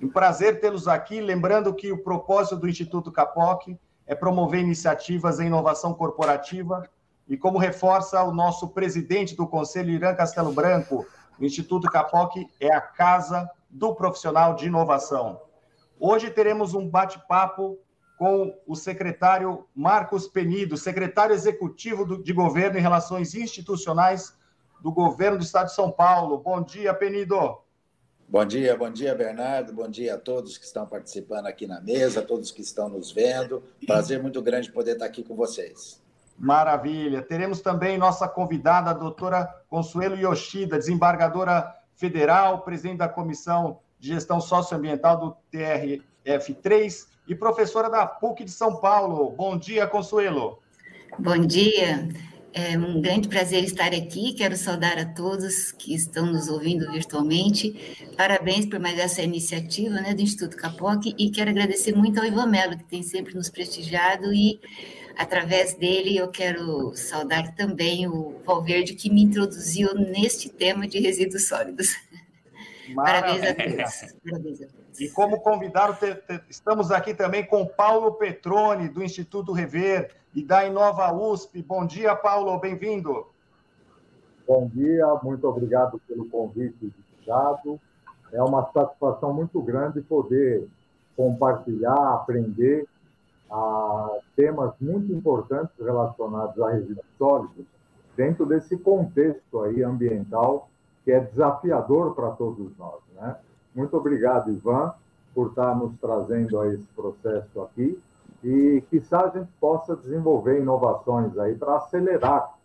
Um prazer tê-los aqui, lembrando que o propósito do Instituto Capoc é promover iniciativas em inovação corporativa e como reforça o nosso presidente do Conselho, Irã Castelo Branco, o Instituto Capoc é a casa do profissional de inovação. Hoje teremos um bate-papo com o secretário Marcos Penido, secretário executivo de governo em relações institucionais do governo do estado de São Paulo. Bom dia, Penido. Bom dia, bom dia, Bernardo. Bom dia a todos que estão participando aqui na mesa, a todos que estão nos vendo. Prazer muito grande poder estar aqui com vocês. Maravilha. Teremos também nossa convidada, a doutora Consuelo Yoshida, desembargadora federal, presidente da Comissão de Gestão Socioambiental do TRF3 e professora da PUC de São Paulo. Bom dia, Consuelo. Bom dia. É um grande prazer estar aqui. Quero saudar a todos que estão nos ouvindo virtualmente. Parabéns por mais essa iniciativa né, do Instituto Capoc e quero agradecer muito ao Ivan Mello, que tem sempre nos prestigiado e através dele eu quero saudar também o Valverde, que me introduziu neste tema de resíduos sólidos. Parabéns a todos. Parabéns a todos. E como convidado, estamos aqui também com Paulo Petroni, do Instituto Rever e da Inova USP. Bom dia, Paulo, bem-vindo. Bom dia, muito obrigado pelo convite dado. É uma satisfação muito grande poder compartilhar, aprender a temas muito importantes relacionados a resíduos sólidos dentro desse contexto aí ambiental que é desafiador para todos nós, né? Muito obrigado, Ivan, por estar nos trazendo a esse processo aqui e que a gente possa desenvolver inovações aí para acelerar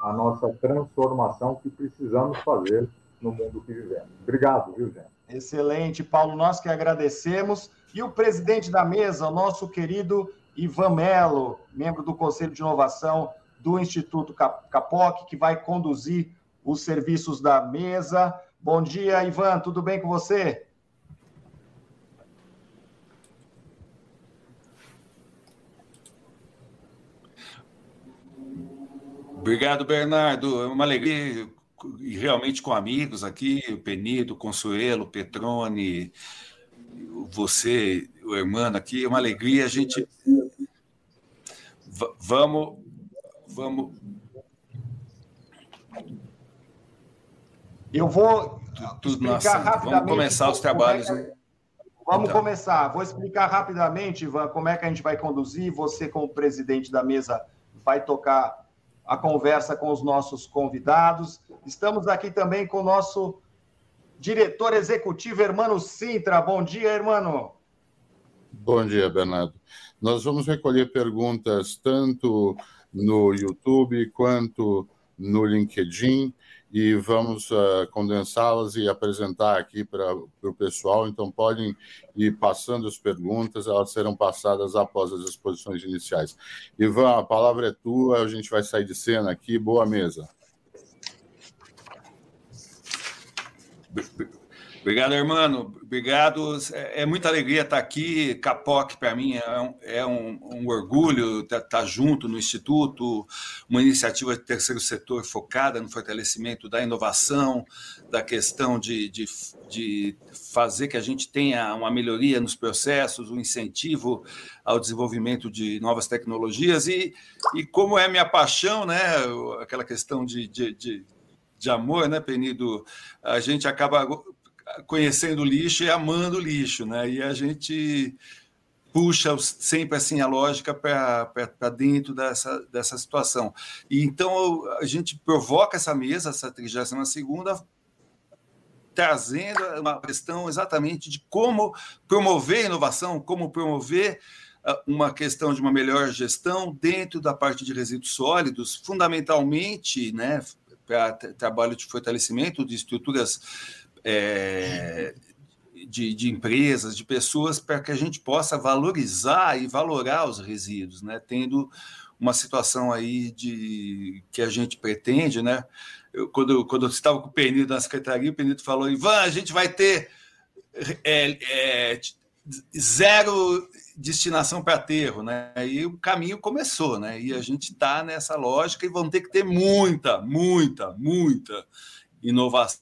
a nossa transformação que precisamos fazer no mundo que vivemos. Obrigado, viu, gente? Excelente, Paulo. Nós que agradecemos. E o presidente da mesa, o nosso querido Ivan Melo, membro do Conselho de Inovação do Instituto Capoc, que vai conduzir os serviços da mesa. Bom dia, Ivan, tudo bem com você? Obrigado, Bernardo. É uma alegria, realmente com amigos aqui, o Penido, Consuelo, Petrone, você, o Hermano aqui, é uma alegria. A gente. vamos. Vamos Eu vou Tudo explicar rapidamente. Vamos começar os trabalhos. É Vamos então. começar. Vou explicar rapidamente, Ivan, como é que a gente vai conduzir. Você, como presidente da mesa, vai tocar a conversa com os nossos convidados. Estamos aqui também com o nosso diretor executivo, Hermano Sintra. Bom dia, Hermano. Bom dia, Bernardo. Nós vamos recolher perguntas tanto no YouTube quanto no LinkedIn e vamos uh, condensá-las e apresentar aqui para o pessoal. Então, podem ir passando as perguntas, elas serão passadas após as exposições iniciais. Ivan, a palavra é tua, a gente vai sair de cena aqui. Boa mesa. Obrigado, irmão. Obrigado. É, é muita alegria estar aqui. Capoc, para mim, é, um, é um, um orgulho estar, estar, junto no Instituto, uma iniciativa de terceiro setor focada no fortalecimento da inovação, da questão de, de, de fazer que a gente tenha uma melhoria nos processos, um incentivo ao desenvolvimento de novas tecnologias. E, e como é minha paixão, né, aquela questão de, de, de de amor, né, Penido? A gente acaba conhecendo o lixo e amando o lixo, né? E a gente puxa sempre assim a lógica para dentro dessa, dessa situação. E então a gente provoca essa mesa, essa 32 segunda trazendo uma questão exatamente de como promover inovação, como promover ah, uma questão de uma melhor gestão dentro da parte de resíduos sólidos, fundamentalmente, né, para trabalho de fortalecimento de estruturas é, de, de, empresas, de pessoas, para que a gente possa valorizar e valorar os resíduos, né? tendo uma situação aí de que a gente pretende, né? Eu, quando, quando eu estava com o Pernito na secretaria, o Pernito falou: Ivan, a gente vai ter é, é, zero destinação para aterro, né? E o caminho começou, né? E a gente está nessa lógica e vamos ter que ter muita, muita, muita inovação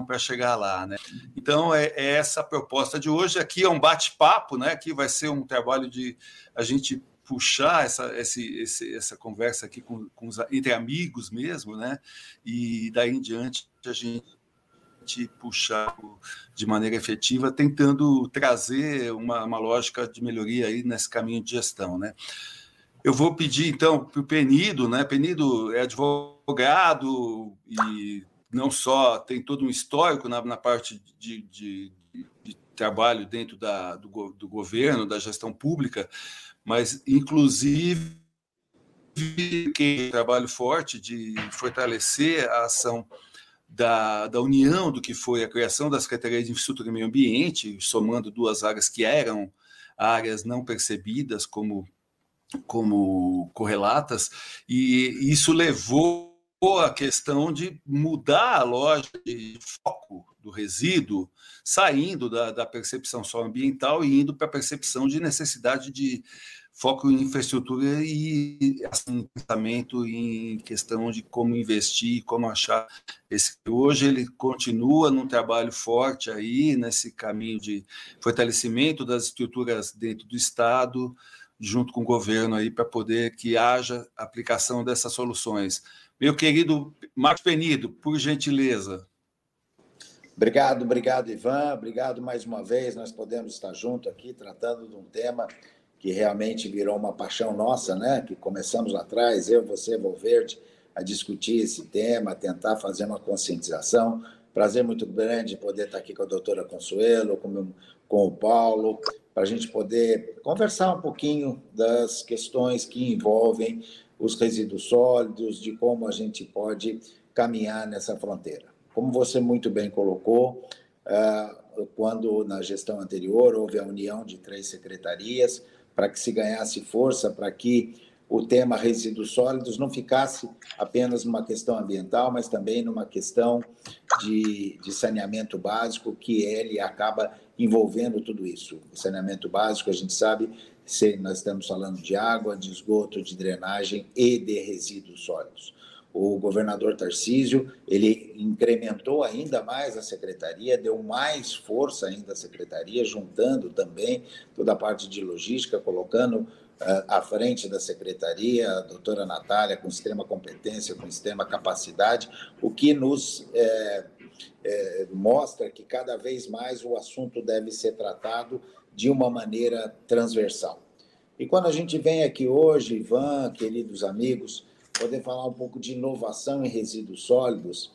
para chegar lá, né? Então é, é, essa a proposta de hoje. Aqui é um bate-papo, né? Aqui vai ser um trabalho de a gente puxar essa, esse, esse, essa conversa aqui com, com os, entre amigos mesmo, né? E daí em diante a gente puxar de maneira efetiva, tentando trazer uma, uma lógica de melhoria aí nesse caminho de gestão, né? Eu vou pedir então para o Penido, né? Penido é advogado e não só tem todo um histórico na, na parte de, de, de, trabalho dentro da, do, do governo, da gestão pública, mas inclusive que trabalho forte de fortalecer a ação da, da união do que foi a criação da Secretaria de Infraestrutura e Meio Ambiente, somando duas áreas que eram áreas não percebidas como, como correlatas, e isso levou a questão de mudar a lógica de foco do resíduo, saindo da, da percepção só ambiental e indo para a percepção de necessidade de foco em infraestrutura e assim, pensamento em questão de como investir, como achar esse. Hoje ele continua num trabalho forte aí nesse caminho de fortalecimento das estruturas dentro do Estado, junto com o governo aí para poder que haja aplicação dessas soluções. Meu querido Marcos Penido, por gentileza. Obrigado, obrigado, Ivan. Obrigado mais uma vez. Nós podemos estar junto aqui tratando de um tema que realmente virou uma paixão nossa, né? Que começamos lá atrás, eu, você, Valverde, a discutir esse tema, a tentar fazer uma conscientização. Prazer muito grande poder estar aqui com a doutora Consuelo, com, com o Paulo, para a gente poder conversar um pouquinho das questões que envolvem os resíduos sólidos, de como a gente pode caminhar nessa fronteira. Como você muito bem colocou, ah, quando na gestão anterior houve a união de três secretarias, para que se ganhasse força, para que o tema resíduos sólidos não ficasse apenas numa questão ambiental, mas também numa questão de, de saneamento básico, que ele acaba envolvendo tudo isso. O saneamento básico, a gente sabe, nós estamos falando de água, de esgoto, de drenagem e de resíduos sólidos. O governador Tarcísio, ele incrementou ainda mais a secretaria, deu mais força ainda à secretaria, juntando também toda a parte de logística, colocando uh, à frente da secretaria a doutora Natália, com extrema competência, com extrema capacidade, o que nos é, é, mostra que cada vez mais o assunto deve ser tratado de uma maneira transversal. E quando a gente vem aqui hoje, Ivan, queridos amigos, poder falar um pouco de inovação em resíduos sólidos.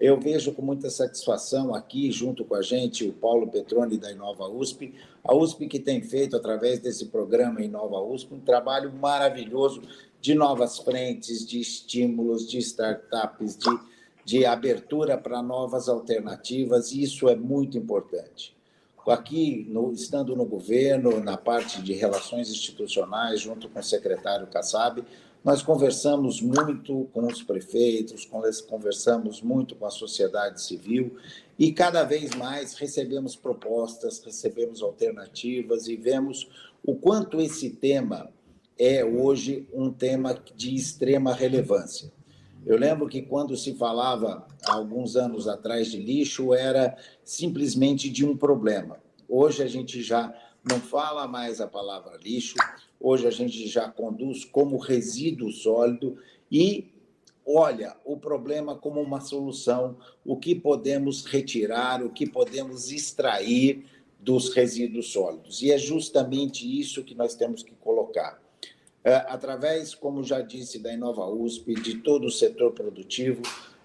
Eu vejo com muita satisfação aqui, junto com a gente, o Paulo Petroni da Inova USP, a USP que tem feito, através desse programa Inova USP, um trabalho maravilhoso de novas frentes, de estímulos, de startups, de, de abertura para novas alternativas, e isso é muito importante. Aqui, no, estando no governo, na parte de relações institucionais, junto com o secretário Kassab, nós conversamos muito com os prefeitos, conversamos muito com a sociedade civil e cada vez mais recebemos propostas, recebemos alternativas e vemos o quanto esse tema é hoje um tema de extrema relevância. Eu lembro que quando se falava há alguns anos atrás de lixo era simplesmente de um problema. Hoje a gente já não fala mais a palavra lixo, hoje a gente já conduz como resíduo sólido e olha o problema como uma solução, o que podemos retirar, o que podemos extrair dos resíduos sólidos. E é justamente isso que nós temos que colocar. É, através, como já disse, da Inova USP, de todo o setor produtivo,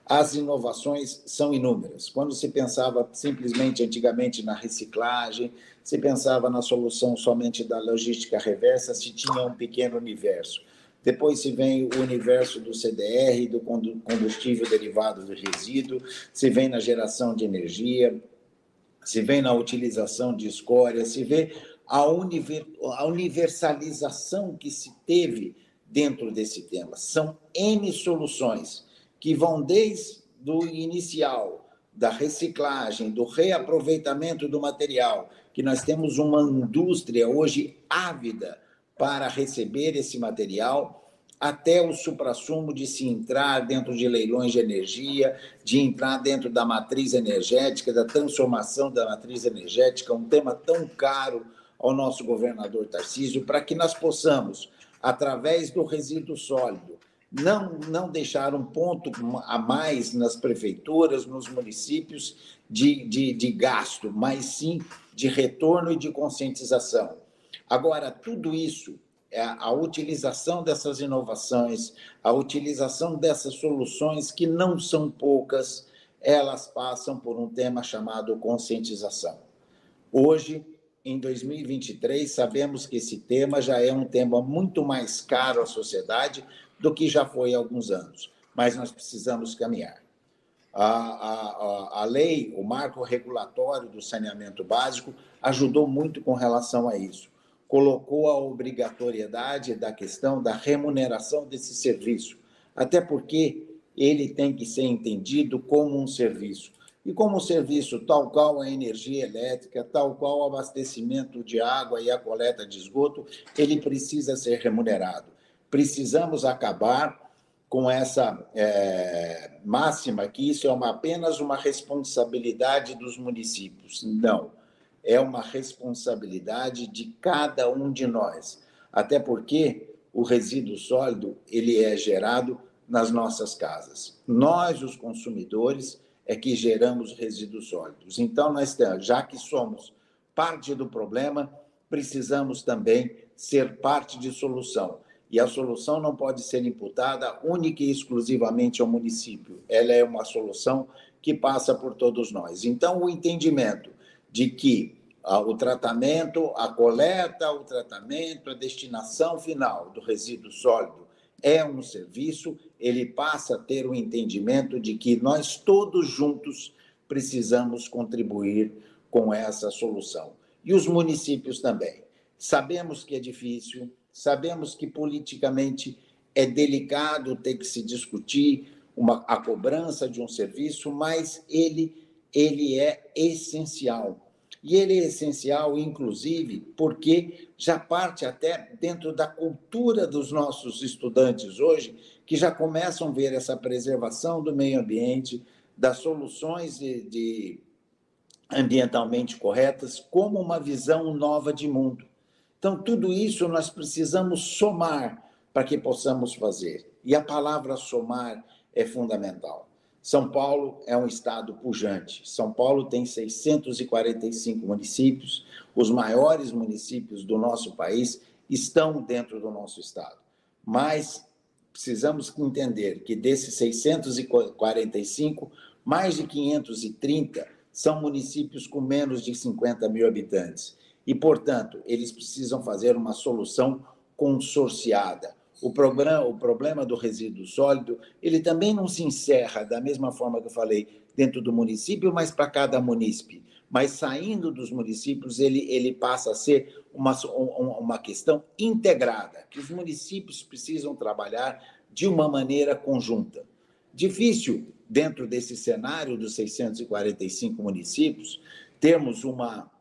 as inovações são inúmeras. Quando se pensava simplesmente antigamente na reciclagem, se pensava na solução somente da logística reversa, se tinha um pequeno universo. Depois se vem o universo do CDR, do combustível derivado do resíduo, se vem na geração de energia, se vem na utilização de escória, se vê a, universalização que se teve dentro desse tema. São N soluções que vão desde o inicial, da reciclagem, do reaproveitamento do material, que nós temos uma indústria hoje ávida para receber esse material, até o suprassumo de se entrar dentro de leilões de energia, de entrar dentro da matriz energética, da transformação da matriz energética, um tema tão caro ao nosso governador Tarcísio, para que nós possamos, através do resíduo sólido, não, não deixar um ponto a mais nas prefeituras, nos municípios de, de, de gasto, mas sim de retorno e de conscientização. Agora, tudo isso, é a utilização dessas inovações, a utilização dessas soluções, que não são poucas, elas passam por um tema chamado conscientização. Hoje, em 2023, sabemos que esse tema já é um tema muito mais caro à sociedade do que já foi há alguns anos, mas nós precisamos caminhar. A, a, a lei, o marco regulatório do saneamento básico, ajudou muito com relação a isso. Colocou a obrigatoriedade da questão da remuneração desse serviço, até porque ele tem que ser entendido como um serviço. E como serviço tal qual a energia elétrica, tal qual o abastecimento de água e a coleta de esgoto, ele precisa ser remunerado. Precisamos acabar com essa é, máxima que isso é uma, apenas uma responsabilidade dos municípios. Não, é uma responsabilidade de cada um de nós. Até porque o resíduo sólido ele é gerado nas nossas casas. Nós, os consumidores, é que geramos resíduos sólidos. Então, nós, já que somos parte do problema, precisamos também ser parte de solução e a solução não pode ser imputada única e exclusivamente ao município. Ela é uma solução que passa por todos nós. Então, o entendimento de que ah, o tratamento, a coleta, o tratamento, a destinação final do resíduo sólido é um serviço, ele passa a ter o entendimento de que nós todos juntos precisamos contribuir com essa solução. E os municípios também. Sabemos que é difícil, Sabemos que politicamente é delicado ter que se discutir uma, a cobrança de um serviço, mas ele, ele é essencial. E ele é essencial, inclusive, porque já parte até dentro da cultura dos nossos estudantes hoje, que já começam a ver essa preservação do meio ambiente, das soluções de, de ambientalmente corretas, como uma visão nova de mundo. Então, tudo isso nós precisamos somar para que possamos fazer. E a palavra somar é fundamental. São Paulo é um estado pujante. São Paulo tem 645 municípios. Os maiores municípios do nosso país estão dentro do nosso estado. Mas precisamos entender que desses 645, mais de 530 são municípios com menos de 50 mil habitantes. E, portanto, eles precisam fazer uma solução consorciada. O, programa, o problema do resíduo sólido, ele também não se encerra da mesma forma que eu falei dentro do município, mas para cada munícipe. Mas saindo dos municípios, ele, ele passa a ser uma, uma questão integrada, que os municípios precisam trabalhar de uma maneira conjunta. Difícil, dentro desse cenário dos 645 municípios, termos uma,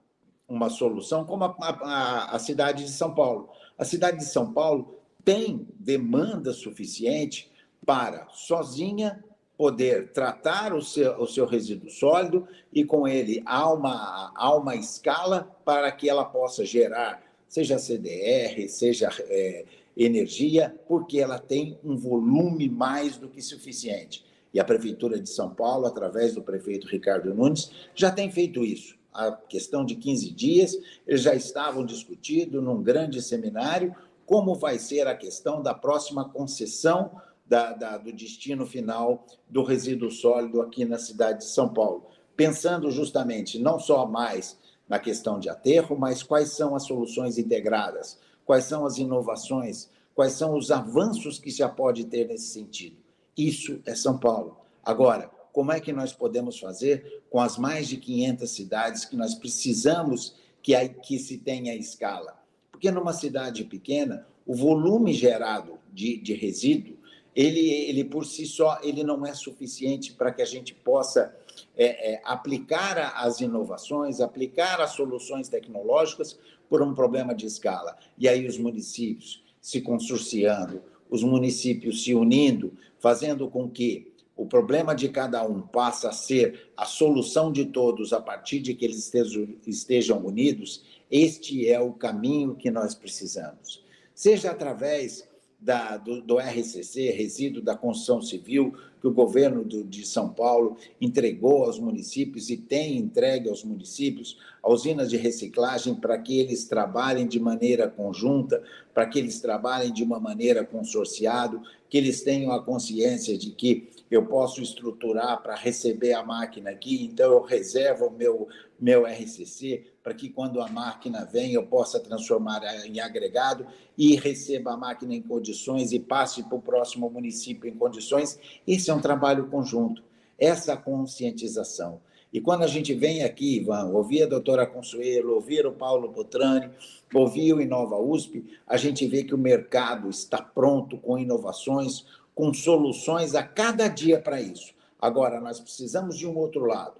uma solução, como a, a, a cidade de São Paulo. A cidade de São Paulo tem demanda suficiente para, sozinha, poder tratar o seu, o seu resíduo sólido e, com ele, há uma, há uma escala para que ela possa gerar, seja CDR, seja é, energia, porque ela tem um volume mais do que suficiente. E a Prefeitura de São Paulo, através do prefeito Ricardo Nunes, já tem feito isso a questão de 15 dias, eles já estavam discutindo num grande seminário como vai ser a questão da próxima concessão da, da, do destino final do resíduo sólido aqui na cidade de São Paulo. Pensando justamente não só mais na questão de aterro, mas quais são as soluções integradas, quais são as inovações, quais são os avanços que já pode ter nesse sentido. Isso é São Paulo. Agora, como é que nós podemos fazer com as mais de 500 cidades que nós precisamos que, que se tenha escala. Porque numa cidade pequena, o volume gerado de, de resíduo, ele, ele por si só, ele não é suficiente para que a gente possa é, é, aplicar as inovações, aplicar as soluções tecnológicas por um problema de escala. E aí os municípios se consorciando, os municípios se unindo, fazendo com que o problema de cada um passe a ser a solução de todos a partir de que eles estejam, estejam unidos, este é o caminho que nós precisamos. Seja através da, do, do, RCC, resíduo da construção civil, que o governo do, de São Paulo entregou aos municípios e tem entregue aos municípios, usinas de reciclagem, para que eles trabalhem de maneira conjunta, para que eles trabalhem de uma maneira consorciado, que eles tenham a consciência de que eu posso estruturar para receber a máquina aqui, então eu reservo o meu, meu RCC para que quando a máquina vem eu possa transformar em agregado e receba a máquina em condições e passe para o próximo município em condições. Esse é um trabalho conjunto, essa conscientização. E quando a gente vem aqui, Ivan, ouvir a doutora Consuelo, ouvir o Paulo Botrani, ouvir o Inova USP, a gente vê que o mercado está pronto com inovações, com soluções a cada dia para isso. Agora, nós precisamos de um outro lado,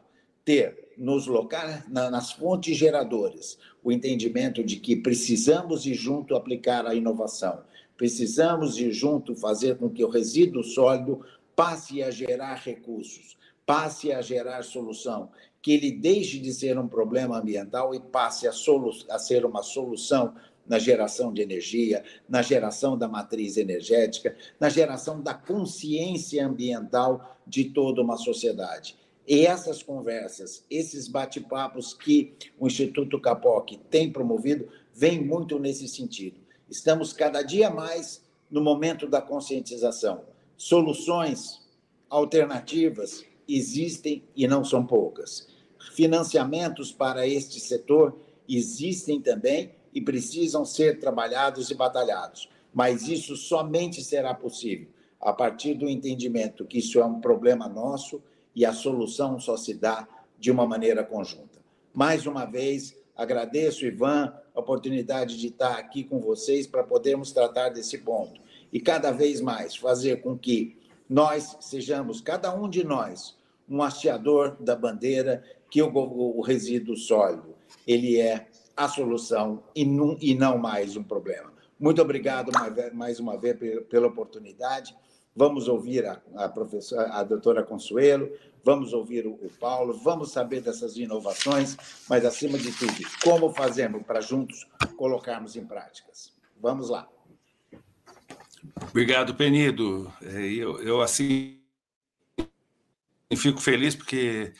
ter nos locais, nas fontes geradoras, o entendimento de que precisamos ir junto aplicar a inovação, precisamos ir junto fazer com que o resíduo sólido passe a gerar recursos, passe a gerar solução, que ele deixe de ser um problema ambiental e passe a, a ser uma solução na geração de energia, na geração da matriz energética, na geração da consciência ambiental de toda uma sociedade. E essas conversas, esses bate-papos que o Instituto Capoc tem promovido, vêm muito nesse sentido. Estamos cada dia mais no momento da conscientização. Soluções alternativas existem e não são poucas. Financiamentos para este setor existem também e precisam ser trabalhados e batalhados. Mas isso somente será possível a partir do entendimento que isso é um problema nosso e a solução só se dá de uma maneira conjunta. Mais uma vez, agradeço, Ivan, a oportunidade de estar aqui com vocês para podermos tratar desse ponto. E cada vez mais fazer com que nós sejamos, cada um de nós, um hasteador da bandeira que o, o resíduo sólido ele é a solução e não, e não mais um problema. Muito obrigado mais uma vez pela oportunidade. Vamos ouvir a, a professora, a doutora Consuelo, vamos ouvir o, Paulo, vamos saber dessas inovações, mas acima de tudo, como fazemos para juntos colocarmos em práticas. Vamos lá. Obrigado, Penido. É, eu, eu assim fico feliz porque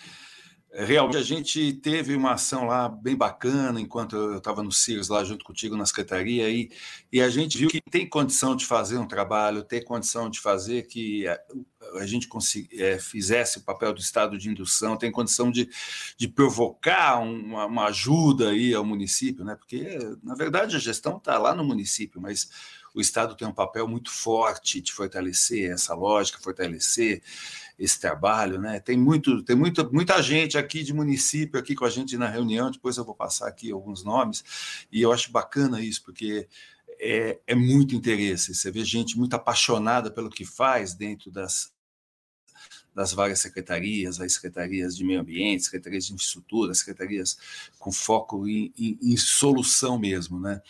Realmente, a gente teve uma ação lá bem bacana enquanto eu estava no CIRS, lá junto contigo na secretaria, e, e a gente viu que tem condição de fazer um trabalho, tem condição de fazer que a, a gente é, fizesse o papel do Estado de indução, tem condição de, de provocar uma, uma ajuda aí ao município, né? porque, na verdade, a gestão está lá no município, mas o Estado tem um papel muito forte de fortalecer essa lógica, fortalecer esse trabalho, né? Tem muito, tem muita, muita gente aqui de município aqui com a gente na reunião. Depois eu vou passar aqui alguns nomes e eu acho bacana isso porque é, é muito interesse. Você vê gente muito apaixonada pelo que faz dentro das das várias secretarias, as secretarias de meio ambiente, secretarias de infraestrutura, secretarias com foco em, em, em solução mesmo, né?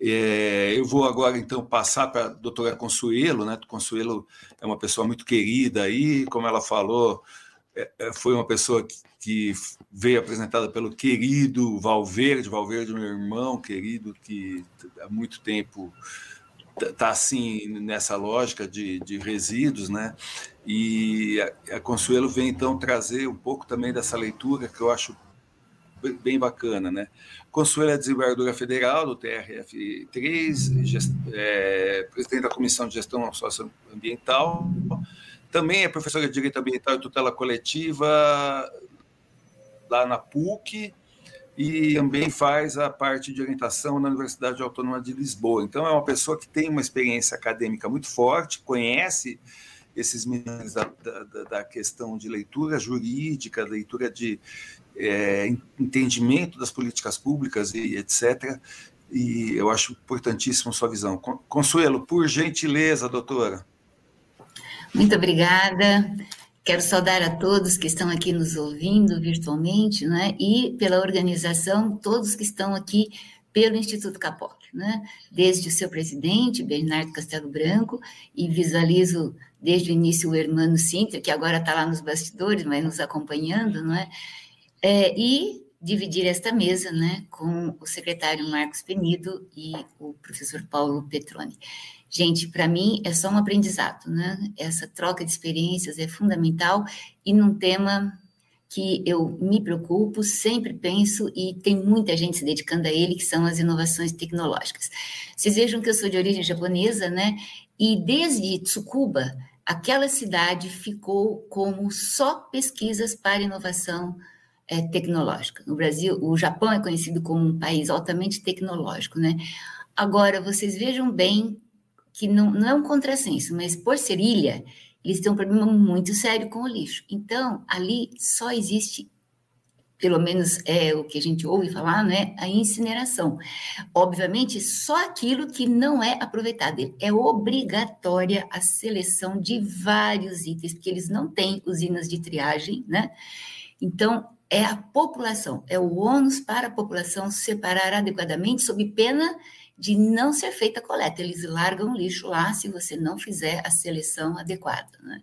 É, eu vou agora, então, passar para a doutora Consuelo. Né? Consuelo é uma pessoa muito querida aí, como ela falou, é, é foi uma pessoa que, veio apresentada pelo querido Valverde, Valverde, meu irmão querido, que há muito tempo está assim nessa lógica de, de, resíduos, né? E a Consuelo vem então trazer um pouco também dessa leitura que eu acho bem bacana, né? Consuelo é desembargadora federal do TRF3, gest, é, presidente da Comissão de Gestão Socioambiental, também é professora de Direito Ambiental e Tutela Coletiva lá na PUC e também faz a parte de orientação na Universidade Autônoma de Lisboa. Então, é uma pessoa que tem uma experiência acadêmica muito forte, conhece esses meninos da, da, da, questão de leitura jurídica, leitura de, é, entendimento das políticas públicas e etc. E eu acho importantíssimo sua visão. Consuelo, por gentileza, doutora. Muito obrigada. Quero saudar a todos que estão aqui nos ouvindo virtualmente, né? E pela organização, todos que estão aqui pelo Instituto Capoc, né? desde o seu presidente, Bernardo Castelo Branco, e visualizo desde o início o Hermano Sinter, que agora está lá nos bastidores, mas nos acompanhando, não é? É e dividir esta mesa né, com o secretário Marcos Penido e o professor Paulo Petroni. Gente, para mim é só um aprendizado, né? Essa troca de experiências é fundamental e num tema que eu me preocupo, sempre penso e tem muita gente se dedicando a ele, que são as inovações tecnológicas. Vocês vejam que eu sou de origem japonesa, né? E desde Tsukuba, aquela cidade ficou como só pesquisas para inovação é, tecnológica. No Brasil, o Japão é conhecido como um país altamente tecnológico, né? Agora, vocês vejam bem que não, não é um contrassenso, mas por ser ilha, eles têm um problema muito sério com o lixo. Então, ali só existe, pelo menos é o que a gente ouve falar, né, a incineração. Obviamente, só aquilo que não é aproveitado. É obrigatória a seleção de vários itens, porque eles não têm usinas de triagem, né? Então, é a população, é o ônus para a população separar adequadamente, sob pena de não ser feita a coleta. Eles largam o lixo lá se você não fizer a seleção adequada. Né?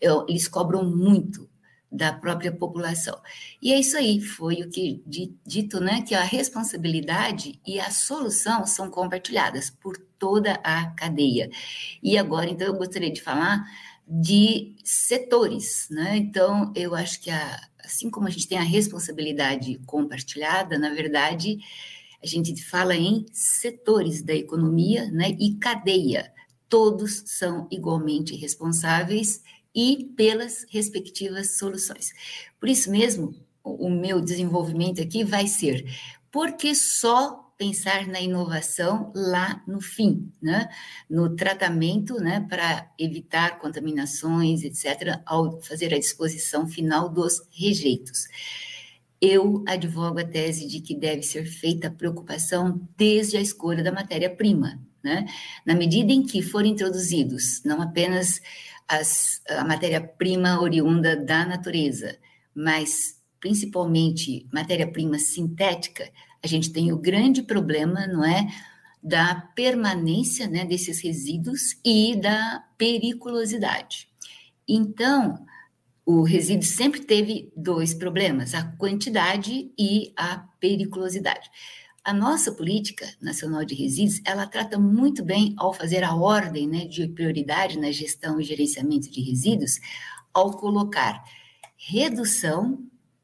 Eu, eles cobram muito da própria população. E é isso aí, foi o que dito, né, que a responsabilidade e a solução são compartilhadas por toda a cadeia. E agora, então, eu gostaria de falar de setores, né? Então, eu acho que a, assim como a gente tem a responsabilidade compartilhada, na verdade, a gente fala em setores da economia né, e cadeia. Todos são igualmente responsáveis e pelas respectivas soluções. Por isso mesmo, o meu desenvolvimento aqui vai ser porque só pensar na inovação lá no fim, né? no tratamento, né, para evitar contaminações, etc., ao fazer a disposição final dos rejeitos. Eu advogo a tese de que deve ser feita a preocupação desde a escolha da matéria-prima, né? Na medida em que forem introduzidos não apenas as, a matéria-prima oriunda da natureza, mas principalmente matéria-prima sintética, a gente tem o grande problema, não é, da permanência né, desses resíduos e da periculosidade. Então, o resíduo sempre teve dois problemas, a quantidade e a periculosidade. A nossa política nacional de resíduos, ela trata muito bem ao fazer a ordem né, de prioridade na gestão e gerenciamento de resíduos, ao colocar redução,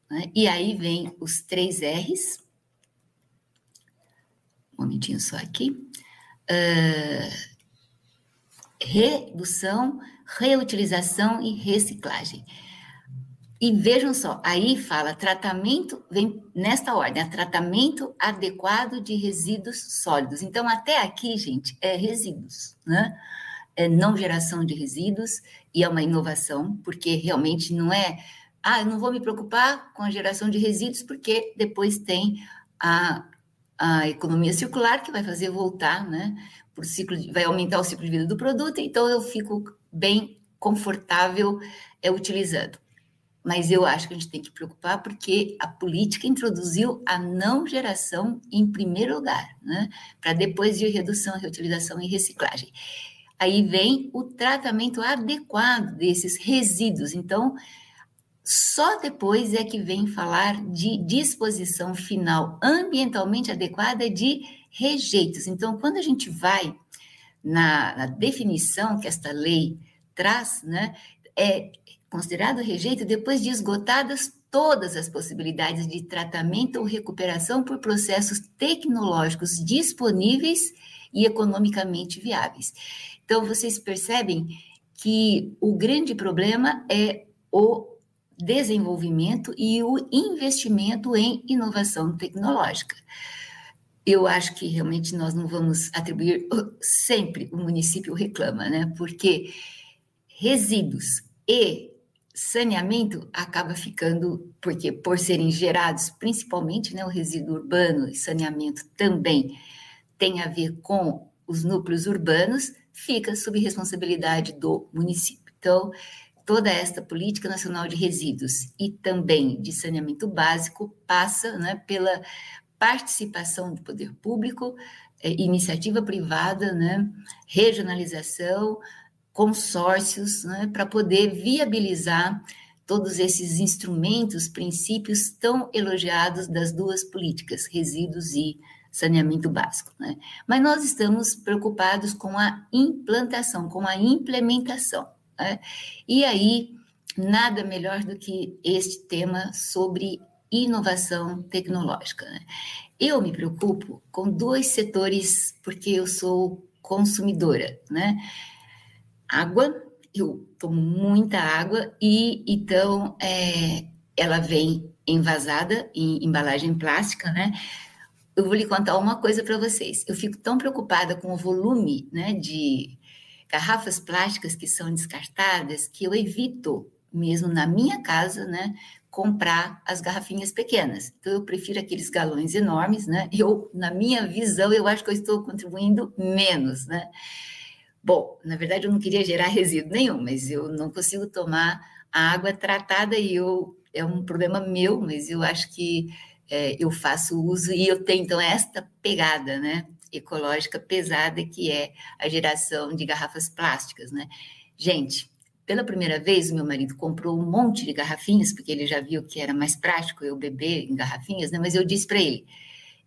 né, e aí vem os três R's, um momentinho só aqui, uh, redução, reutilização e reciclagem. E vejam só, aí fala tratamento, vem nesta ordem, é tratamento adequado de resíduos sólidos. Então, até aqui, gente, é resíduos, né? É não geração de resíduos, e é uma inovação, porque realmente não é, ah, eu não vou me preocupar com a geração de resíduos, porque depois tem a, a economia circular, que vai fazer voltar, né? Por ciclo, de, vai aumentar o ciclo de vida do produto, então eu fico bem confortável é, utilizando mas eu acho que a gente tem que preocupar porque a política introduziu a não geração em primeiro lugar, né? Para depois de redução, reutilização e reciclagem. Aí vem o tratamento adequado desses resíduos. Então, só depois é que vem falar de disposição final ambientalmente adequada de rejeitos. Então, quando a gente vai na, na definição que esta lei traz, né, é considerado rejeito depois de esgotadas todas as possibilidades de tratamento ou recuperação por processos tecnológicos disponíveis e economicamente viáveis. Então, vocês percebem que o grande problema é o desenvolvimento e o investimento em inovação tecnológica. Eu acho que realmente nós não vamos atribuir sempre o município reclama, né? Porque resíduos e saneamento acaba ficando, porque por serem gerados, principalmente né, o resíduo urbano e saneamento também tem a ver com os núcleos urbanos, fica sob responsabilidade do município. Então, toda esta política nacional de resíduos e também de saneamento básico passa né, pela participação do poder público, é, iniciativa privada, né, regionalização, consórcios, né, para poder viabilizar todos esses instrumentos, princípios tão elogiados das duas políticas, resíduos e saneamento básico. Né? Mas nós estamos preocupados com a implantação, com a implementação. Né? E aí, nada melhor do que este tema sobre inovação tecnológica. Né? Eu me preocupo com dois setores, porque eu sou consumidora, né? Água, eu tomo muita água e então é, ela vem envasada em embalagem plástica, né? Eu vou lhe contar uma coisa para vocês. Eu fico tão preocupada com o volume, né, de garrafas plásticas que são descartadas que eu evito mesmo na minha casa, né, comprar as garrafinhas pequenas. Então, eu prefiro aqueles galões enormes, né? Eu, na minha visão, eu acho que eu estou contribuindo menos, né? Bom, na verdade, eu não queria gerar resíduo nenhum, mas eu não consigo tomar a água tratada e eu é um problema meu, mas eu acho que é, eu faço uso e eu tenho então esta pegada, né? Ecológica pesada que é a geração de garrafas plásticas, né? Gente, pela primeira vez, meu marido comprou um monte de garrafinhas, porque ele já viu que era mais prático eu beber em garrafinhas, né? Mas eu disse para ele: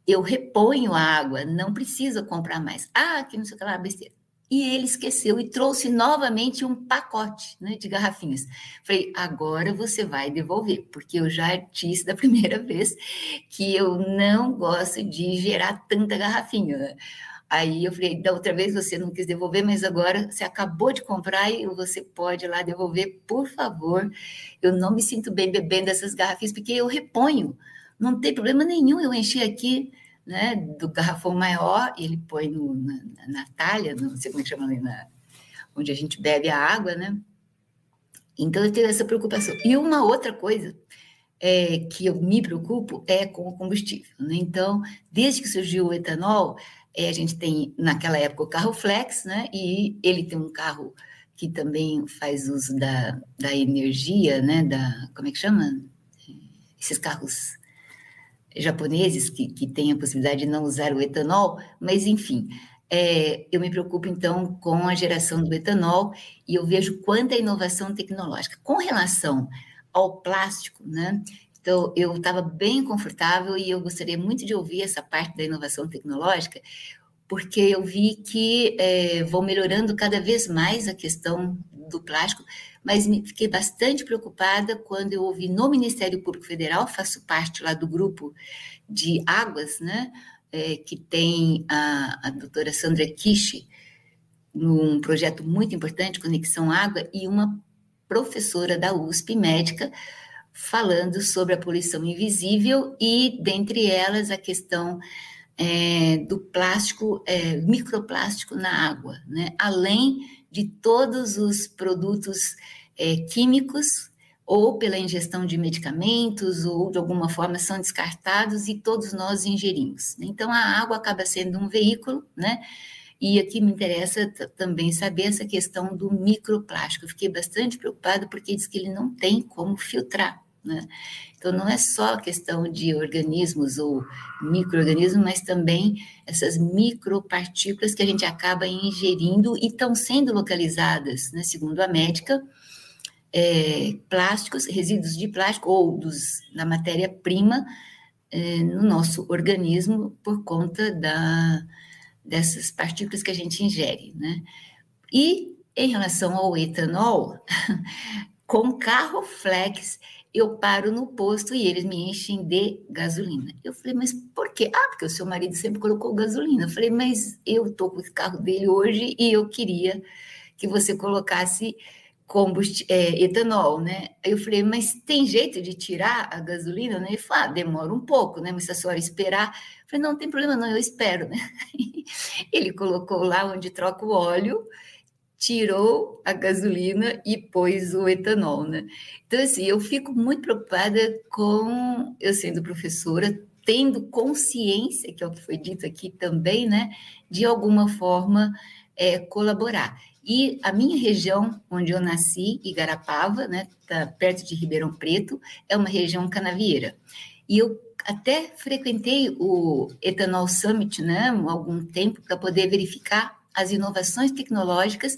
eu reponho a água, não precisa comprar mais. Ah, que não sei o que lá, besteira. E ele esqueceu e trouxe novamente um pacote né, de garrafinhas. Falei, agora você vai devolver, porque eu já disse da primeira vez que eu não gosto de gerar tanta garrafinha. Né? Aí eu falei, da outra vez você não quis devolver, mas agora você acabou de comprar e você pode ir lá devolver, por favor. Eu não me sinto bem bebendo essas garrafinhas, porque eu reponho. Não tem problema nenhum eu encher aqui né, do garrafão maior, ele põe no, na, na talha, não sei como é que chama ali, na, onde a gente bebe a água, né? Então eu tenho essa preocupação. E uma outra coisa é, que eu me preocupo é com o combustível. Né? Então, desde que surgiu o etanol, é, a gente tem, naquela época, o carro flex, né? E ele tem um carro que também faz uso da, da energia, né? Da, como é que chama? Esses carros japoneses que, que têm a possibilidade de não usar o etanol, mas enfim, é, eu me preocupo então com a geração do etanol e eu vejo quanta inovação tecnológica. Com relação ao plástico, né? Então, eu estava bem confortável e eu gostaria muito de ouvir essa parte da inovação tecnológica, porque eu vi que é, vão melhorando cada vez mais a questão do plástico, mas me fiquei bastante preocupada quando eu ouvi no Ministério Público Federal, faço parte lá do grupo de águas, né, é, que tem a, a doutora Sandra Kishi, num projeto muito importante, Conexão Água, e uma professora da USP, médica, falando sobre a poluição invisível e, dentre elas, a questão é, do plástico, é, microplástico na água, né? além de todos os produtos é, químicos ou pela ingestão de medicamentos ou de alguma forma são descartados e todos nós ingerimos. Então a água acaba sendo um veículo, né? E aqui me interessa também saber essa questão do microplástico. Eu fiquei bastante preocupada porque diz que ele não tem como filtrar. Né? Então, não é só questão de organismos ou micro-organismos, mas também essas micropartículas que a gente acaba ingerindo e estão sendo localizadas, né, segundo a médica, é, plásticos, resíduos de plástico ou dos, da matéria-prima é, no nosso organismo por conta da, dessas partículas que a gente ingere, né? E em relação ao etanol, com carro flex, eu paro no posto e eles me enchem de gasolina. Eu falei, mas por quê? Ah, porque o seu marido sempre colocou gasolina. Eu falei, mas eu estou com o carro dele hoje e eu queria que você colocasse combust... É, etanol, né? Eu falei, mas tem jeito de tirar a gasolina? Né? Ele falou, ah, demora um pouco, né? Mas se a senhora esperar... Eu falei, não, não tem problema não, eu espero, né? Ele colocou lá onde troca o óleo, tirou a gasolina e pôs o etanol, né? Então, assim, eu fico muito preocupada com, eu sendo professora, tendo consciência, que é o que foi dito aqui também, né? De alguma forma é, colaborar. E a minha região, onde eu nasci, Igarapava, né, tá perto de Ribeirão Preto, é uma região canavieira. E eu até frequentei o Ethanol Summit, né, há algum tempo, para poder verificar as inovações tecnológicas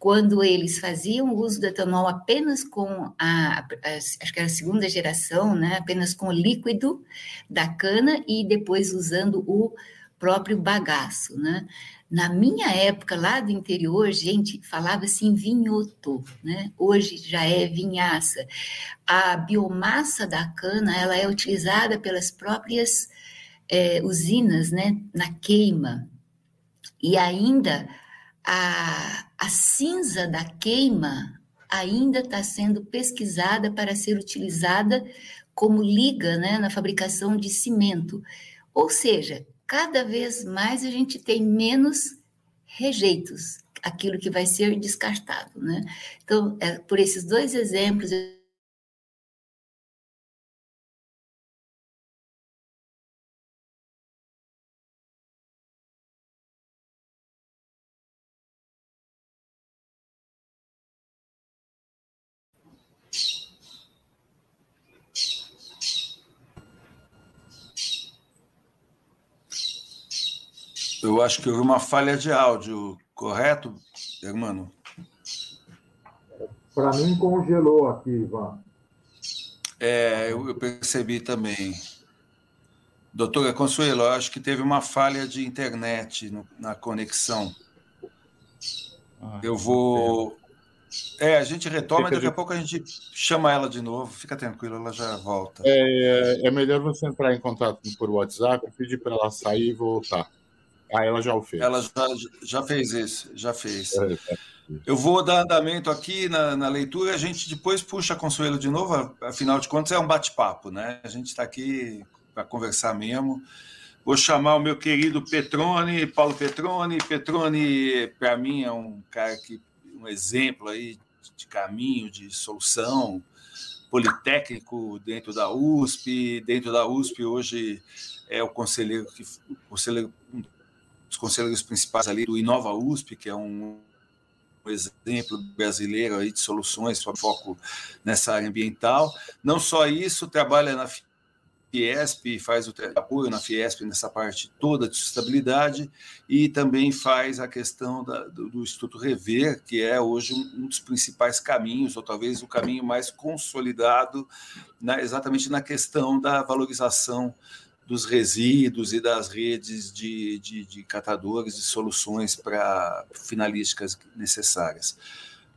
quando eles faziam uso do etanol apenas com a, a, acho que era a segunda geração, né, apenas com o líquido da cana e depois usando o próprio bagaço, né? Na minha época, lá do interior, gente, falava assim vinhoto, né? Hoje já é vinhaça. A biomassa da cana, ela é utilizada pelas próprias é, usinas, né? Na queima. E ainda a, a cinza da queima ainda está sendo pesquisada para ser utilizada como liga né, na fabricação de cimento. Ou seja, cada vez mais a gente tem menos rejeitos, aquilo que vai ser descartado. Né? Então, é, por esses dois exemplos, Eu acho que houve uma falha de áudio, correto, Hermano? Para mim, congelou aqui, Ivan. É, eu, eu percebi também. Doutora Consuelo, eu acho que teve uma falha de internet no, na conexão. Ah, eu vou. É, a gente retoma e daqui a pouco a gente chama ela de novo. Fica tranquilo, ela já volta. É, é melhor você entrar em contato por WhatsApp, pedir para ela sair e voltar. Ah, ela já o fez. Ela já, já fez isso, já fez. É, é. Eu vou dar andamento aqui na, na leitura, a gente depois puxa a Consuelo de novo, afinal de contas é um bate-papo, né? A gente está aqui para conversar mesmo. Vou chamar o meu querido Petrone, Paulo Petrone. Petrone, para mim, é um cara que um exemplo aí de caminho, de solução, politécnico dentro da USP. Dentro da USP, hoje é o conselheiro que o conselheiro os conselheiros principais ali do Inova USP, que é um exemplo brasileiro aí de soluções sobre foco nessa área ambiental. Não só isso, trabalha na Fiesp, faz o apoio na Fiesp nessa parte toda de sustentabilidade e também faz a questão da, do, do, Instituto Rever, que é hoje um, um, dos principais caminhos, ou talvez o caminho mais consolidado, na, exatamente na questão da valorização dos resíduos e das redes de, de, de catadores e soluções para finalísticas necessárias.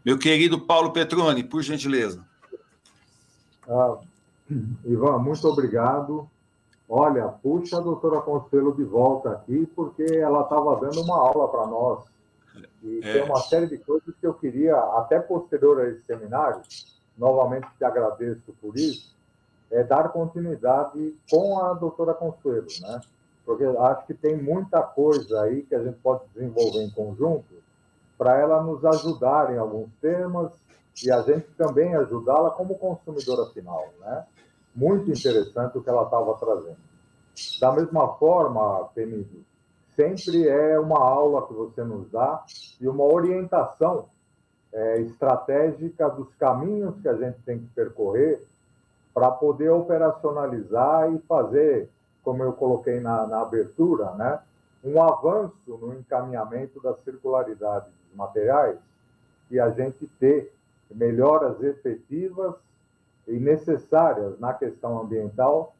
Meu querido Paulo Petroni, por gentileza. Ah, Ivan, muito obrigado. Olha, puxa a doutora Consuelo de volta aqui, porque ela estava dando uma aula para nós. E é. tem uma série de coisas que eu queria, até posterior a esse seminário, novamente te agradeço por isso, é, dar continuidade com a doutora Consuelo, né? Porque acho que tem muita coisa aí que a gente pode desenvolver em conjunto para ela nos ajudar em alguns temas e a gente também ajudá-la como consumidora final, né? Muito interessante o que ela estava trazendo. Da mesma forma, Penido, sempre é uma aula que você nos dá e uma orientação é, estratégica dos caminhos que a gente tem que percorrer para poder operacionalizar e fazer, como eu coloquei na, na abertura, né, um avanço no encaminhamento da circularidade dos materiais e a gente ter melhoras efetivas e necessárias na questão ambiental,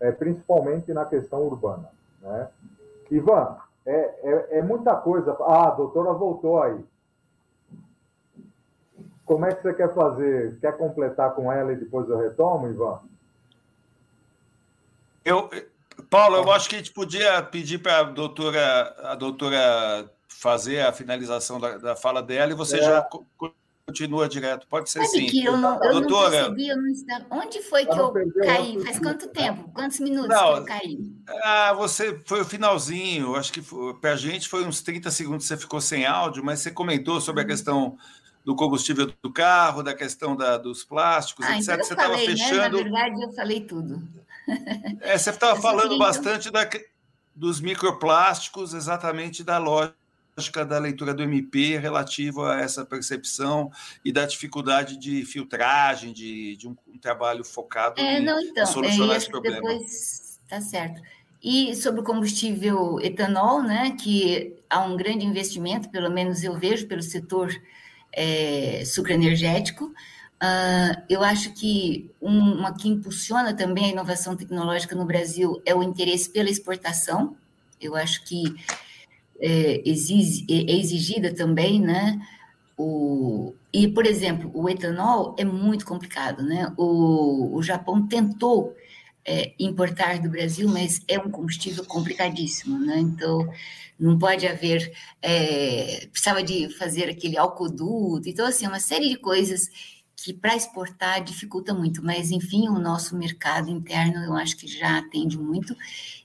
é, principalmente na questão urbana. Né? Ivan, é, é, é muita coisa. Ah, a doutora voltou aí. Como é que você quer fazer? Quer completar com ela e depois eu retomo, Ivan? Eu, Paulo, eu acho que a gente podia pedir para a doutora, a doutora fazer a finalização da, da fala dela e você é. já continua direto. Pode ser Sabe sim. Que eu não, eu doutora, não percebi, eu não estava... Onde foi que eu, eu caí? Faz quanto tempo? Quantos minutos não, que eu caí? Ah, você foi o finalzinho. Acho que para a gente foi uns 30 segundos você ficou sem áudio, mas você comentou sobre a uhum. questão do combustível do carro, da questão da, dos plásticos, ah, etc. Então você estava fechando. Né? Na verdade, eu falei tudo. É, você estava falando bastante da, dos microplásticos, exatamente da lógica da leitura do MP relativo a essa percepção e da dificuldade de filtragem, de, de um, um trabalho focado é, não, então, em solucionar é, esse problema. Depois Tá certo. E sobre o combustível etanol, né, que há um grande investimento, pelo menos eu vejo pelo setor é, sucroenergético, uh, eu acho que uma que impulsiona também a inovação tecnológica no Brasil é o interesse pela exportação. Eu acho que é, exige, é exigida também, né, o, e, por exemplo, o etanol é muito complicado, né? O, o Japão tentou é, importar do Brasil, mas é um combustível complicadíssimo, né? Então, não pode haver, é, precisava de fazer aquele alcoduto, então, assim, uma série de coisas que para exportar dificulta muito, mas, enfim, o nosso mercado interno eu acho que já atende muito,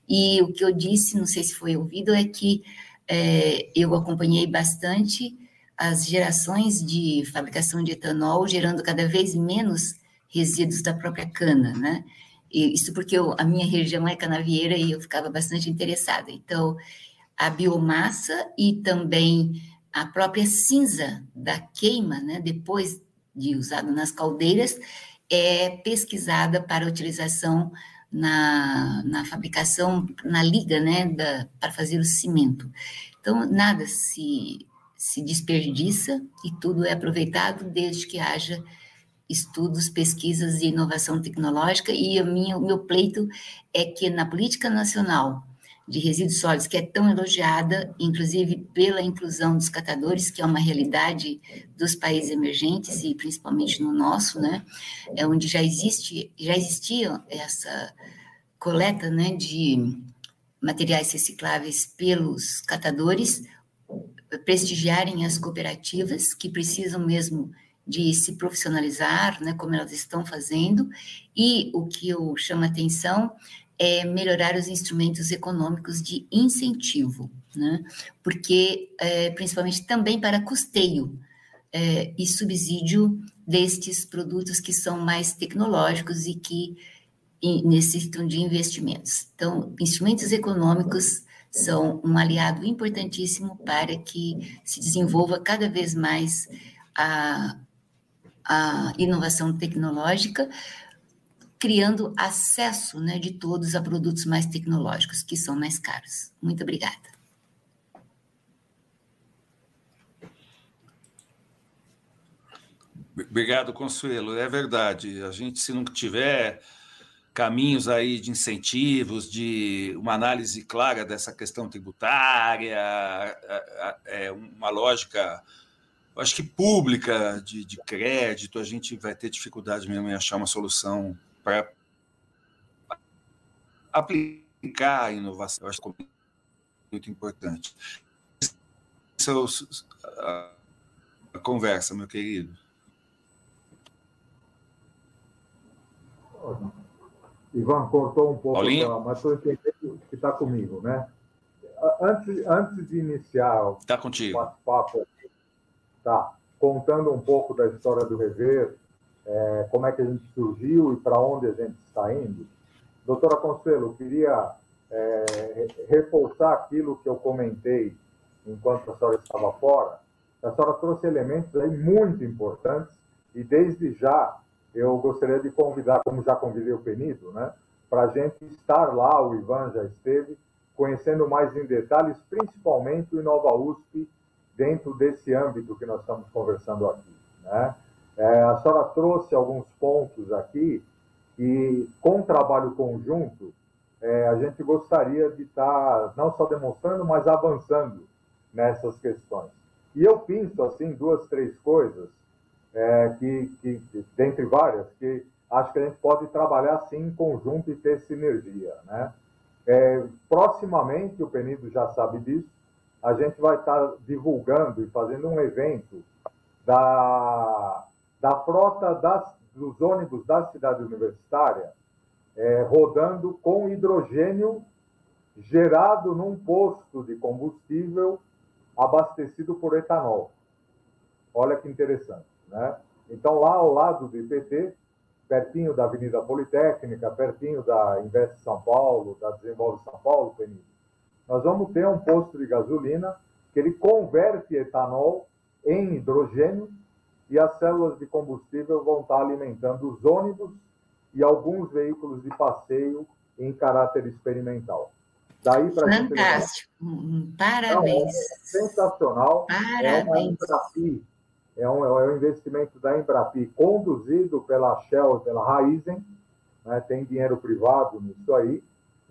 e o que eu disse, não sei se foi ouvido, é que é, eu acompanhei bastante as gerações de fabricação de etanol, gerando cada vez menos resíduos da própria cana, né? Isso porque eu, a minha região é canavieira e eu ficava bastante interessada. Então, a biomassa e também a própria cinza da queima, né, depois de usado nas caldeiras, é pesquisada para utilização na, na fabricação, na liga, né, da, para fazer o cimento. Então, nada se se desperdiça e tudo é aproveitado desde que haja estudos, pesquisas e inovação tecnológica. E o meu pleito é que na política nacional de resíduos sólidos, que é tão elogiada, inclusive pela inclusão dos catadores, que é uma realidade dos países emergentes e principalmente no nosso, né, é onde já existe, já existia essa coleta, né, de materiais recicláveis pelos catadores prestigiarem as cooperativas que precisam mesmo de se profissionalizar, né, como elas estão fazendo, e o que eu chamo a atenção é melhorar os instrumentos econômicos de incentivo, né, porque, é, principalmente também para custeio é, e subsídio destes produtos que são mais tecnológicos e que necessitam de investimentos. Então, instrumentos econômicos são um aliado importantíssimo para que se desenvolva cada vez mais a, a inovação tecnológica, criando acesso né, de todos a produtos mais tecnológicos, que são mais caros. Muito obrigada. Obrigado, Consuelo. É verdade. A gente, se não tiver caminhos aí de incentivos, de uma análise clara dessa questão tributária, é uma lógica, acho que pública de, de crédito, a gente vai ter dificuldade mesmo em achar uma solução para aplicar a inovação. Eu acho que é muito importante. Essa é a, conversa, meu querido. Ivan cortou um pouco, mas estou entendendo que está comigo, né? Antes, antes de iniciar o tá contigo. bate-papo, tá, contando um pouco da história do Rever, é, como é que a gente surgiu e para onde a gente está indo. Doutora Consuelo, eu queria é, reforçar aquilo que eu comentei enquanto a senhora estava fora. A senhora trouxe elementos aí muito importantes e desde já eu gostaria de convidar, como já convidei o Penido, né, para a gente estar lá, o Ivan já esteve, conhecendo mais em detalhes, principalmente o Inova USP, dentro desse âmbito que nós estamos conversando aqui. Né? É, a senhora trouxe alguns pontos aqui e, com trabalho conjunto, é, a gente gostaria de estar não só demonstrando, mas avançando nessas questões. E eu penso, assim, duas, três coisas é, que, que, dentre várias, que acho que a gente pode trabalhar assim em conjunto e ter sinergia. Né? É, proximamente, o Penido já sabe disso, a gente vai estar divulgando e fazendo um evento da, da frota das, dos ônibus da cidade universitária é, rodando com hidrogênio gerado num posto de combustível abastecido por etanol. Olha que interessante. Né? Então, lá ao lado do IPT, pertinho da Avenida Politécnica, pertinho da Invest São Paulo, da Desenvolve São Paulo, nós vamos ter um posto de gasolina que ele converte etanol em hidrogênio e as células de combustível vão estar alimentando os ônibus e alguns veículos de passeio em caráter experimental. Daí para Fantástico, parabéns. Não, é sensacional. Parabéns. É Embrapi, é um, é um investimento da Embrapi conduzido pela Shell e pela Raizen, né, tem dinheiro privado nisso aí,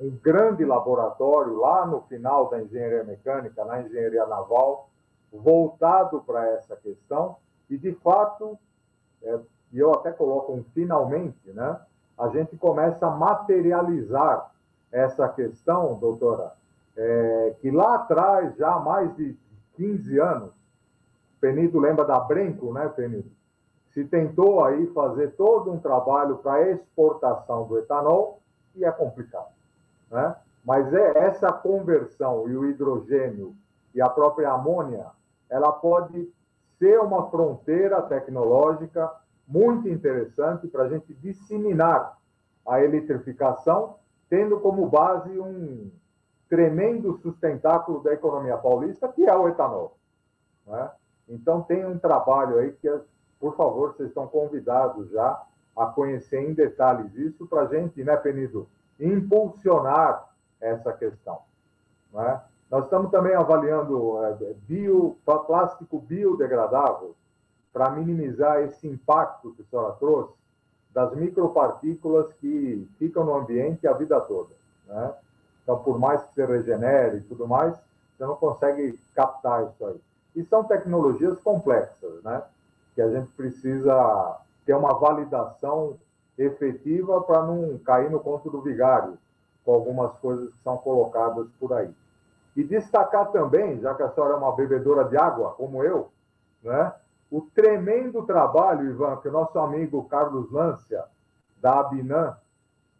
um grande laboratório lá no final da engenharia mecânica, na engenharia naval, voltado para essa questão, e de fato, é, e eu até coloco um finalmente, né, a gente começa a materializar essa questão, doutora, é, que lá atrás, já há mais de 15 anos, Penido lembra da Brenco, né, Penido? Se tentou aí fazer todo um trabalho para exportação do etanol e é complicado, né? Mas é essa conversão e o hidrogênio e a própria amônia, ela pode ser uma fronteira tecnológica muito interessante para a gente disseminar a eletrificação, tendo como base um tremendo sustentáculo da economia paulista, que é o etanol. Né? Então, tem um trabalho aí que, por favor, vocês estão convidados já a conhecer em detalhes isso para a gente, né, Penido, impulsionar essa questão. Né? Nós estamos também avaliando é, bio, plástico biodegradável para minimizar esse impacto que a senhora trouxe das micropartículas que ficam no ambiente a vida toda. Né? Então, por mais que você regenere e tudo mais, você não consegue captar isso aí. E são tecnologias complexas, né? Que a gente precisa ter uma validação efetiva para não cair no conto do vigário com algumas coisas que são colocadas por aí. E destacar também, já que a senhora é uma bebedora de água, como eu, né? o tremendo trabalho, Ivan, que o nosso amigo Carlos Lância, da Abinan,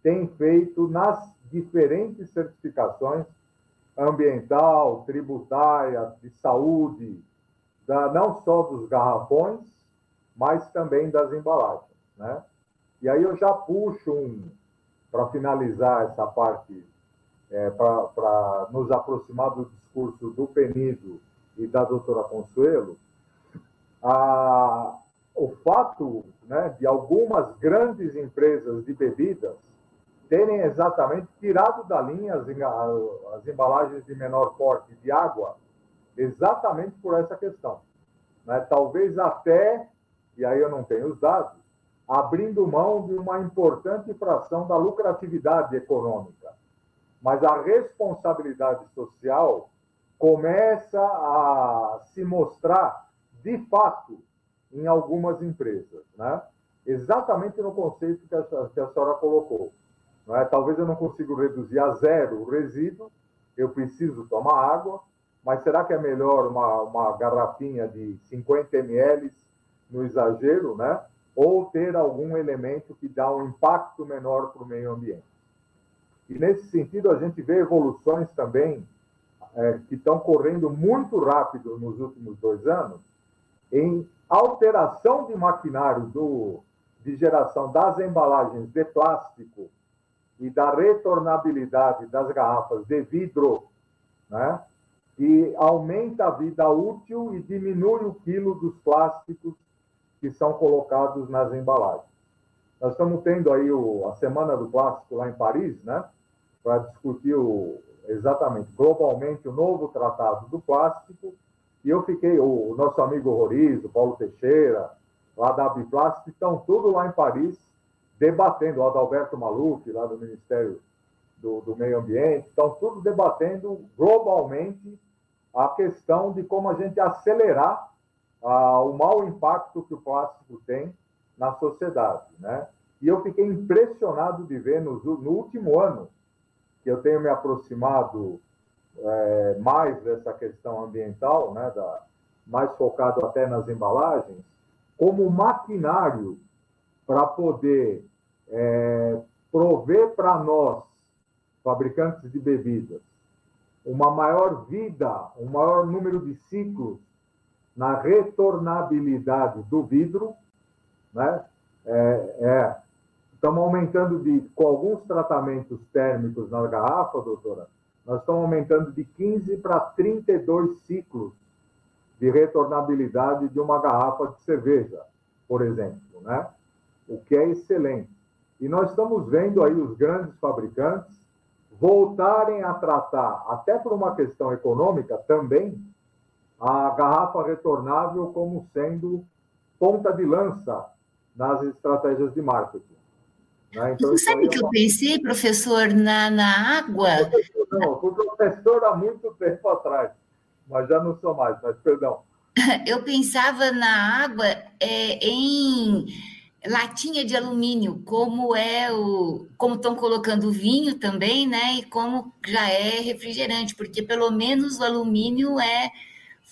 tem feito nas diferentes certificações ambiental, tributária, de saúde, da, não só dos garrafões, mas também das embalagens. Né? E aí eu já puxo um, para finalizar essa parte, é, para nos aproximar do discurso do Penido e da doutora Consuelo, a, o fato né, de algumas grandes empresas de bebidas terem exatamente tirado da linha as, as embalagens de menor porte de água, exatamente por essa questão. Né? Talvez até, e aí eu não tenho os dados, abrindo mão de uma importante fração da lucratividade econômica. Mas a responsabilidade social começa a se mostrar de fato em algumas empresas, né? Exatamente no conceito que a, que a senhora colocou. Não é? Talvez eu não consiga reduzir a zero o resíduo, eu preciso tomar água, mas será que é melhor uma, uma garrafinha de 50 ml no exagero, né? Ou ter algum elemento que dá um impacto menor para o meio ambiente? E nesse sentido, a gente vê evoluções também é, que estão correndo muito rápido nos últimos dois anos, em alteração de maquinário do, de geração das embalagens de plástico e da retornabilidade das garrafas de vidro, né? que aumenta a vida útil e diminui o quilo dos plásticos que são colocados nas embalagens. Nós estamos tendo aí o, a Semana do Plástico lá em Paris, né? para discutir o, exatamente, globalmente, o novo tratado do plástico, e eu fiquei, o, nosso amigo Roriz, o Paulo Teixeira, lá da Abiplast, estão tudo lá em Paris, debatendo, o Adalberto Maluf, lá do Ministério do, do Meio Ambiente, estão tudo debatendo globalmente a questão de como a gente acelerar ah, o mau impacto que o plástico tem na sociedade, né? E eu fiquei impressionado de ver no, no último ano que eu tenho me aproximado é, mais dessa questão ambiental, né, da, mais focado até nas embalagens, como maquinário para poder é, prover para nós, fabricantes de bebidas, uma maior vida, um maior número de ciclos na retornabilidade do vidro, né? É, é, estamos aumentando de, com alguns tratamentos térmicos na garrafa, doutora, nós estamos aumentando de 15 para 32 ciclos de retornabilidade de uma garrafa de cerveja, por exemplo, né? O que é excelente. E nós estamos vendo aí os grandes fabricantes voltarem a tratar, até por uma questão econômica também, a garrafa retornável como sendo ponta de lança nas estratégias de marketing. Né? Então, Você sabe o que é uma... eu pensei, professor, na, na água? Não, fui professor há muito tempo atrás, mas já não sou mais, mas perdão. Eu pensava na água é, em latinha de alumínio, como é o, como estão colocando o vinho também, né? E como já é refrigerante, porque pelo menos o alumínio é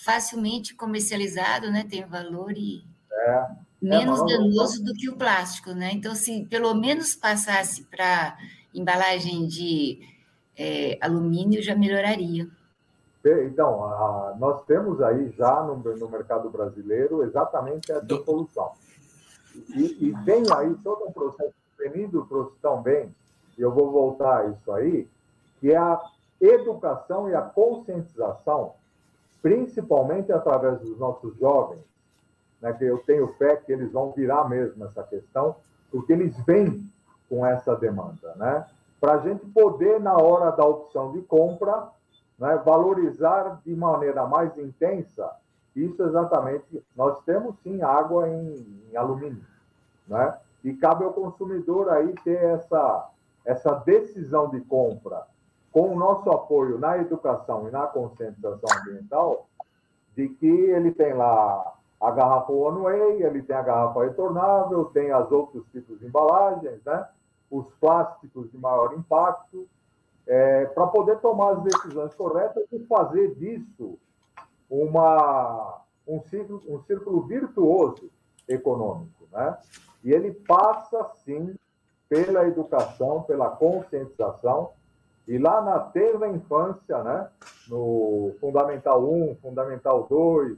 facilmente comercializado, né? Tem valor e é, menos é, danoso do que o plástico, né? Então, se pelo menos passasse para embalagem de é, alumínio, já melhoraria. Então, a, nós temos aí já no, no mercado brasileiro exatamente essa do... solução. E, e, tem aí todo um processo, o Benito trouxe tão bem, e eu vou voltar a isso aí, que é a educação e a conscientização, principalmente através dos nossos jovens, né, que eu tenho fé que eles vão virar mesmo essa questão, porque eles vêm com essa demanda, né? Para a gente poder, na hora da opção de compra, né, valorizar de maneira mais intensa isso exatamente. Nós temos sim água em, em alumínio, né? E cabe ao consumidor aí ter essa, essa decisão de compra com o nosso apoio na educação e na conscientização ambiental, de que ele tem lá a garrafa One Way, ele tem a garrafa retornável, tem as outros tipos de embalagens, né? os plásticos de maior impacto, é, para poder tomar as decisões corretas e fazer disso uma, um, círculo, um círculo virtuoso econômico. Né? E ele passa, sim, pela educação, pela conscientização, e lá na terra infância, né, no Fundamental 1, Fundamental 2,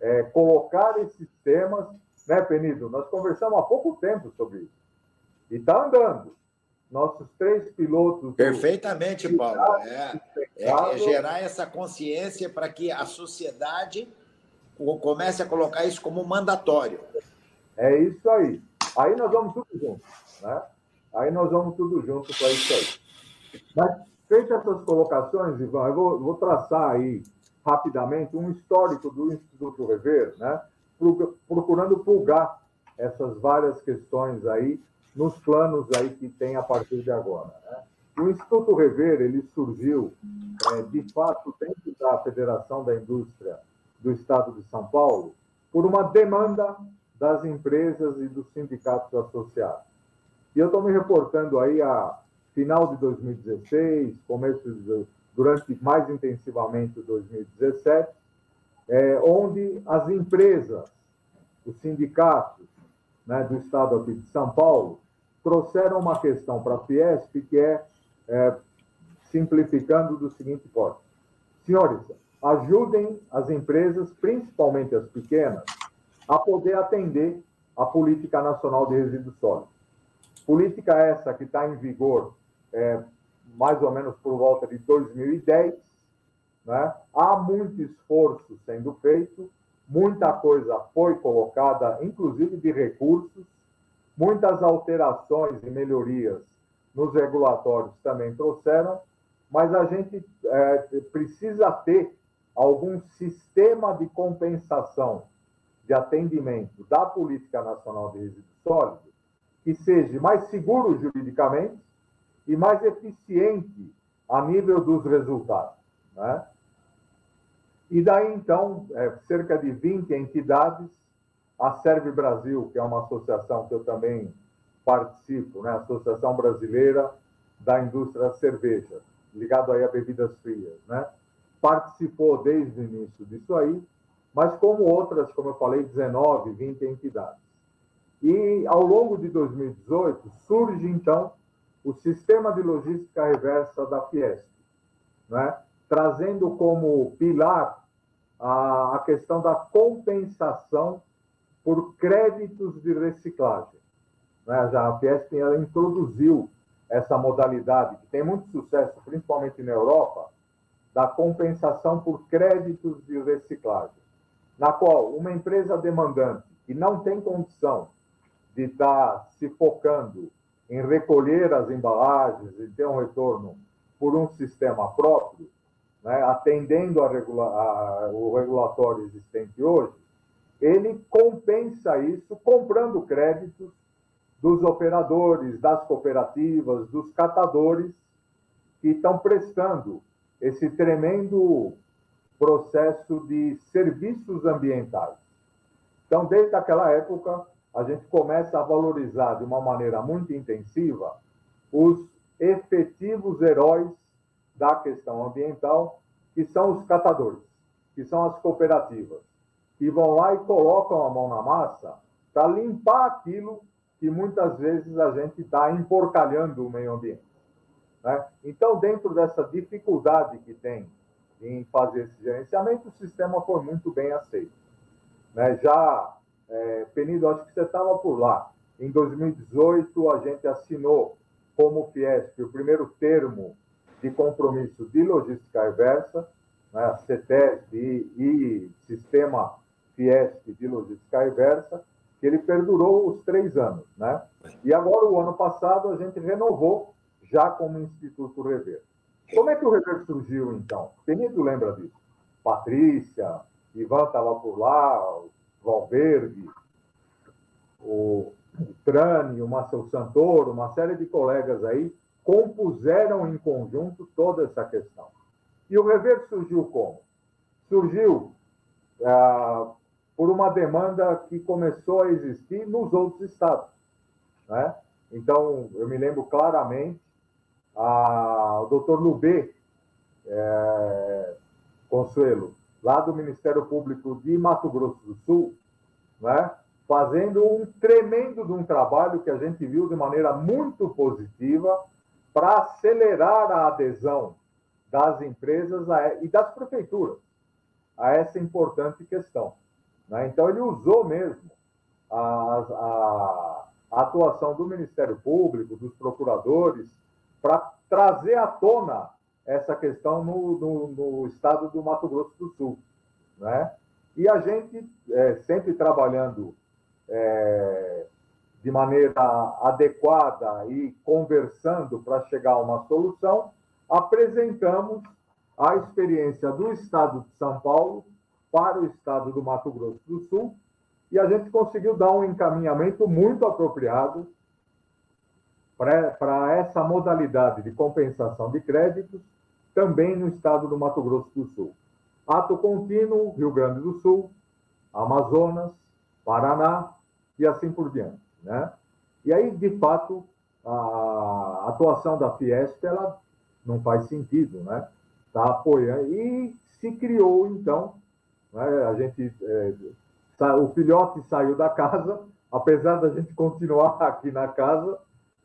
é, colocar esses temas, né, Penido? Nós conversamos há pouco tempo sobre isso. E está andando. Nossos três pilotos. Perfeitamente, do... Paulo. É, é, é, gerar essa consciência para que a sociedade comece a colocar isso como mandatório. É isso aí. Aí nós vamos tudo junto. Né? Aí nós vamos tudo junto para isso aí. Mas, feitas essas colocações, Ivan, eu vou, vou traçar aí rapidamente um histórico do Instituto Rever, né? procurando pulgar essas várias questões aí nos planos aí que tem a partir de agora. Né? O Instituto Rever ele surgiu, é, de fato, dentro da Federação da Indústria do Estado de São Paulo, por uma demanda das empresas e dos sindicatos associados. E eu estou me reportando aí a final de 2016, começo de durante mais intensivamente 2017, é, onde as empresas, os sindicatos né, do Estado aqui de São Paulo, trouxeram uma questão para a Fiesp que é, é simplificando do seguinte modo. Senhores, ajudem as empresas, principalmente as pequenas, a poder atender a Política Nacional de Resíduos Sólidos. Política essa que está em vigor é, mais ou menos por volta de 2010. Né? Há muito esforço sendo feito, muita coisa foi colocada, inclusive de recursos, muitas alterações e melhorias nos regulatórios também trouxeram, mas a gente é, precisa ter algum sistema de compensação de atendimento da Política Nacional de Resíduos Sólidos que seja mais seguro juridicamente, e mais eficiente a nível dos resultados. Né? E daí, então, é, cerca de 20 entidades, a Serve Brasil, que é uma associação que eu também participo, né? Associação Brasileira da Indústria da Cerveja, ligado aí a bebidas frias, né? Participou desde o início disso aí, mas como outras, como eu falei, 19, 20 entidades. E ao longo de 2018 surge então o sistema de logística reversa da Fiesp, né? trazendo como pilar a, a questão da compensação por créditos de reciclagem. Né? A Fiesp ela introduziu essa modalidade, que tem muito sucesso, principalmente na Europa, da compensação por créditos de reciclagem, na qual uma empresa demandante que não tem condição de estar se focando em recolher as embalagens e ter um retorno por um sistema próprio, né, atendendo a regula a, o regulatório existente hoje, ele compensa isso comprando créditos dos operadores, das cooperativas, dos catadores que estão prestando esse tremendo processo de serviços ambientais. Então, desde aquela época, a gente começa a valorizar de uma maneira muito intensiva os efetivos heróis da questão ambiental, que são os catadores, que são as cooperativas, que vão lá e colocam a mão na massa para limpar aquilo que muitas vezes a gente está emporcalhando o meio ambiente. Né? Então, dentro dessa dificuldade que tem em fazer esse gerenciamento, o sistema foi muito bem aceito. Né? Já, é, Penido, acho que você estava por lá. Em 2018, a gente assinou como Fiesp o primeiro termo de compromisso de logística reversa, né? e, e Sistema Fiesp de logística reversa, que ele perdurou os três anos. Né? E agora, o ano passado, a gente renovou já como Instituto Rever. Como é que o Rever surgiu, então? Penido lembra disso. Patrícia, Ivan estava por lá, o Valverde, o Trani, o Marcel Santoro, uma série de colegas aí, compuseram em conjunto toda essa questão. E o Rever surgiu como? Surgiu ah, por uma demanda que começou a existir nos outros estados. Né? Então, eu me lembro claramente, a, o doutor Lubê é, Consuelo, lá do Ministério Público de Mato Grosso do Sul, né, fazendo um tremendo de um trabalho que a gente viu de maneira muito positiva para acelerar a adesão das empresas a, e das prefeituras a essa importante questão. Né? Então, ele usou mesmo a, a, a atuação do Ministério Público, dos procuradores, para trazer à tona essa questão no, no, no, estado do Mato Grosso do Sul. Né? E a gente, é, sempre trabalhando é, de maneira adequada e conversando para chegar a uma solução, apresentamos a experiência do estado de São Paulo para o estado do Mato Grosso do Sul e a gente conseguiu dar um encaminhamento muito apropriado para essa modalidade de compensação de créditos também no estado do Mato Grosso do Sul. Ato contínuo, Rio Grande do Sul, Amazonas, Paraná e assim por diante. Né? E aí, de fato, a atuação da Fiesp ela não faz sentido, né? Está apoiando. E se criou, então, né? a gente. É, o filhote saiu da casa, apesar da gente continuar aqui na casa,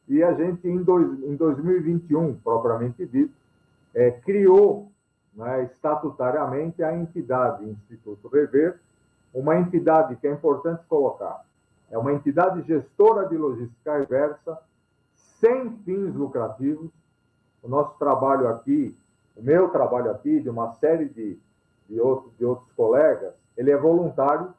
e a gente, em, dois, em 2021, propriamente dito, é, criou né, estatutariamente a entidade Instituto Rever, uma entidade que é importante colocar. É uma entidade gestora de logística reversa, sem fins lucrativos. O nosso trabalho aqui, o meu trabalho aqui, de uma série de, de, outros, de outros colegas, ele é voluntário.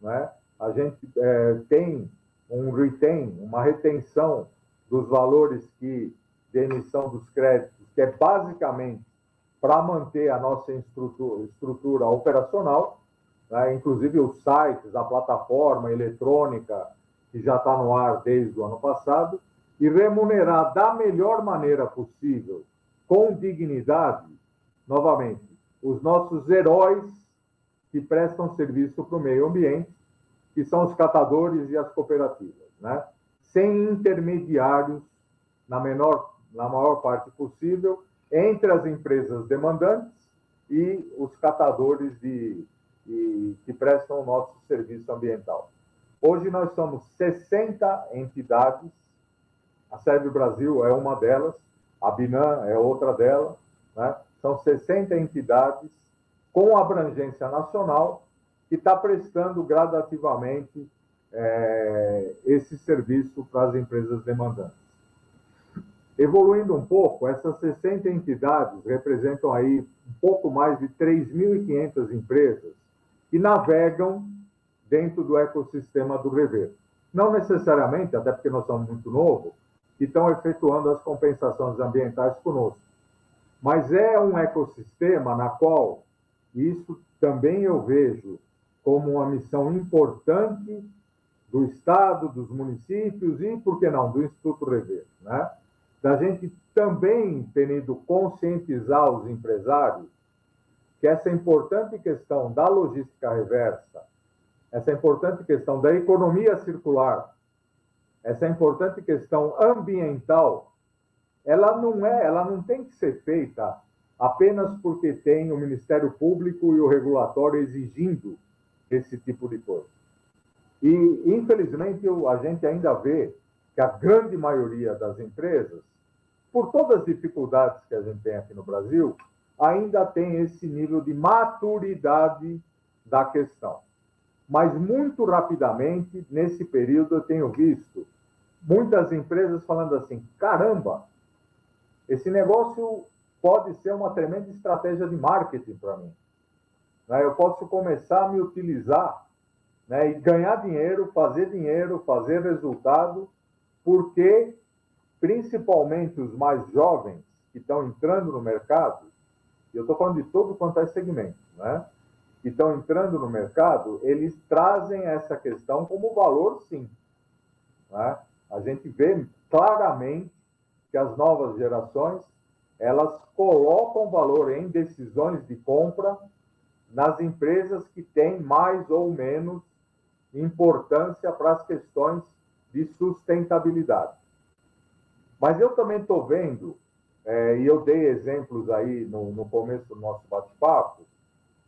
Né? A gente é, tem um retain, uma retenção dos valores que de emissão dos créditos, que é basicamente para manter a nossa estrutura, estrutura operacional, né? inclusive os sites, a plataforma eletrônica que já está no ar desde o ano passado, e remunerar da melhor maneira possível, com dignidade, novamente, os nossos heróis que prestam serviço para o meio ambiente, que são os catadores e as cooperativas. Né? Sem intermediários, na, menor, na maior parte possível, entre as empresas demandantes e os catadores de, de, que prestam o nosso serviço ambiental. Hoje nós somos 60 entidades, a Serve Brasil é uma delas, a Binan é outra delas, né? são 60 entidades com abrangência nacional que está prestando gradativamente é, esse serviço para as empresas demandantes. Evoluindo um pouco, essas 60 entidades representam aí um pouco mais de 3.500 empresas que navegam dentro do ecossistema do Rever. Não necessariamente, até porque nós somos muito novos, que estão efetuando as compensações ambientais conosco. Mas é um ecossistema na qual isso também eu vejo como uma missão importante do Estado, dos municípios e, por que não, do Instituto Rever, né? Da gente também, tendo conscientizar os empresários que essa importante questão da logística reversa, essa importante questão da economia circular, essa importante questão ambiental, ela não é, ela não tem que ser feita apenas porque tem o Ministério Público e o regulatório exigindo esse tipo de coisa. E, infelizmente, a gente ainda vê que a grande maioria das empresas, por todas as dificuldades que a gente tem aqui no Brasil, ainda tem esse nível de maturidade da questão. Mas, muito rapidamente, nesse período, eu tenho visto muitas empresas falando assim: caramba, esse negócio pode ser uma tremenda estratégia de marketing para mim. Né? Eu posso começar a me utilizar né, e ganhar dinheiro, fazer dinheiro, fazer resultado, porque principalmente os mais jovens que estão entrando no mercado, eu estou falando de todo quanto é segmento, né? Que estão entrando no mercado, eles trazem essa questão como valor, sim. Né? A gente vê claramente que as novas gerações elas colocam valor em decisões de compra nas empresas que têm mais ou menos importância para as questões de sustentabilidade. Mas eu também estou vendo, é, e eu dei exemplos aí no, no começo do nosso bate-papo,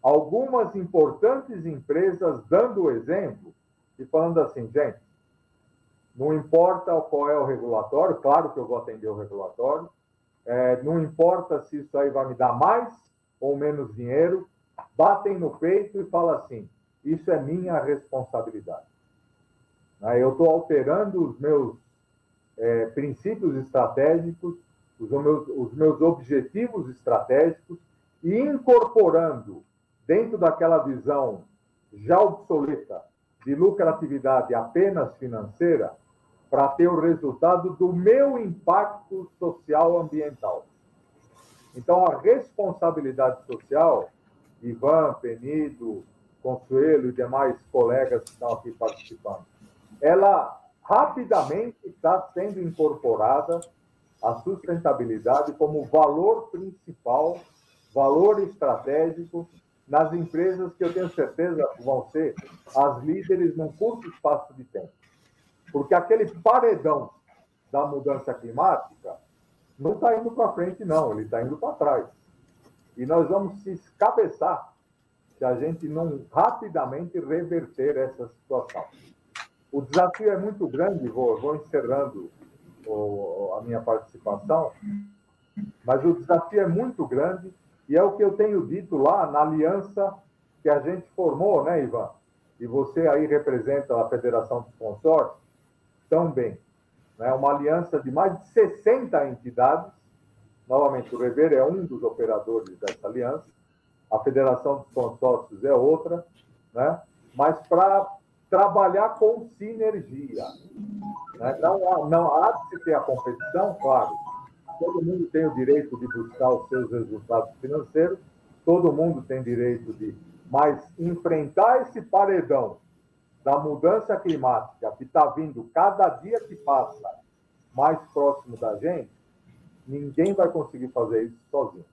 algumas importantes empresas dando o exemplo e falando assim, gente, não importa qual é o regulatório, claro que eu vou atender o regulatório, é, não importa se isso aí vai me dar mais ou menos dinheiro, batem no peito e falam assim: isso é minha responsabilidade. Né? Eu estou alterando os meus é, princípios estratégicos, os meus, os meus objetivos estratégicos e incorporando dentro daquela visão já obsoleta de lucratividade apenas financeira para ter o resultado do meu impacto social ambiental. Então, a responsabilidade social, Ivan, Penido, Consuelo e demais colegas que estão aqui participando, ela rapidamente está sendo incorporada a sustentabilidade como valor principal, valor estratégico nas empresas que eu tenho certeza vão ser as líderes num curto espaço de tempo. Porque aquele paredão da mudança climática não está indo para frente, não, ele está indo para trás. E nós vamos se escabeçar se a gente não rapidamente reverter essa situação. O desafio é muito grande, vou, vou encerrando o, a minha participação, mas o desafio é muito grande e é o que eu tenho dito lá na aliança que a gente formou, né, Ivan? E você aí representa a Federação dos Consórcios também. Né? Uma aliança de mais de 60 entidades. Novamente, o Rever é um dos operadores dessa aliança, a Federação dos Consórcios é outra, né? mas para trabalhar com sinergia. Né? Não, há, não há de se ter a competição, claro. Todo mundo tem o direito de buscar os seus resultados financeiros, todo mundo tem direito de. Mas enfrentar esse paredão da mudança climática que está vindo cada dia que passa mais próximo da gente, ninguém vai conseguir fazer isso sozinho.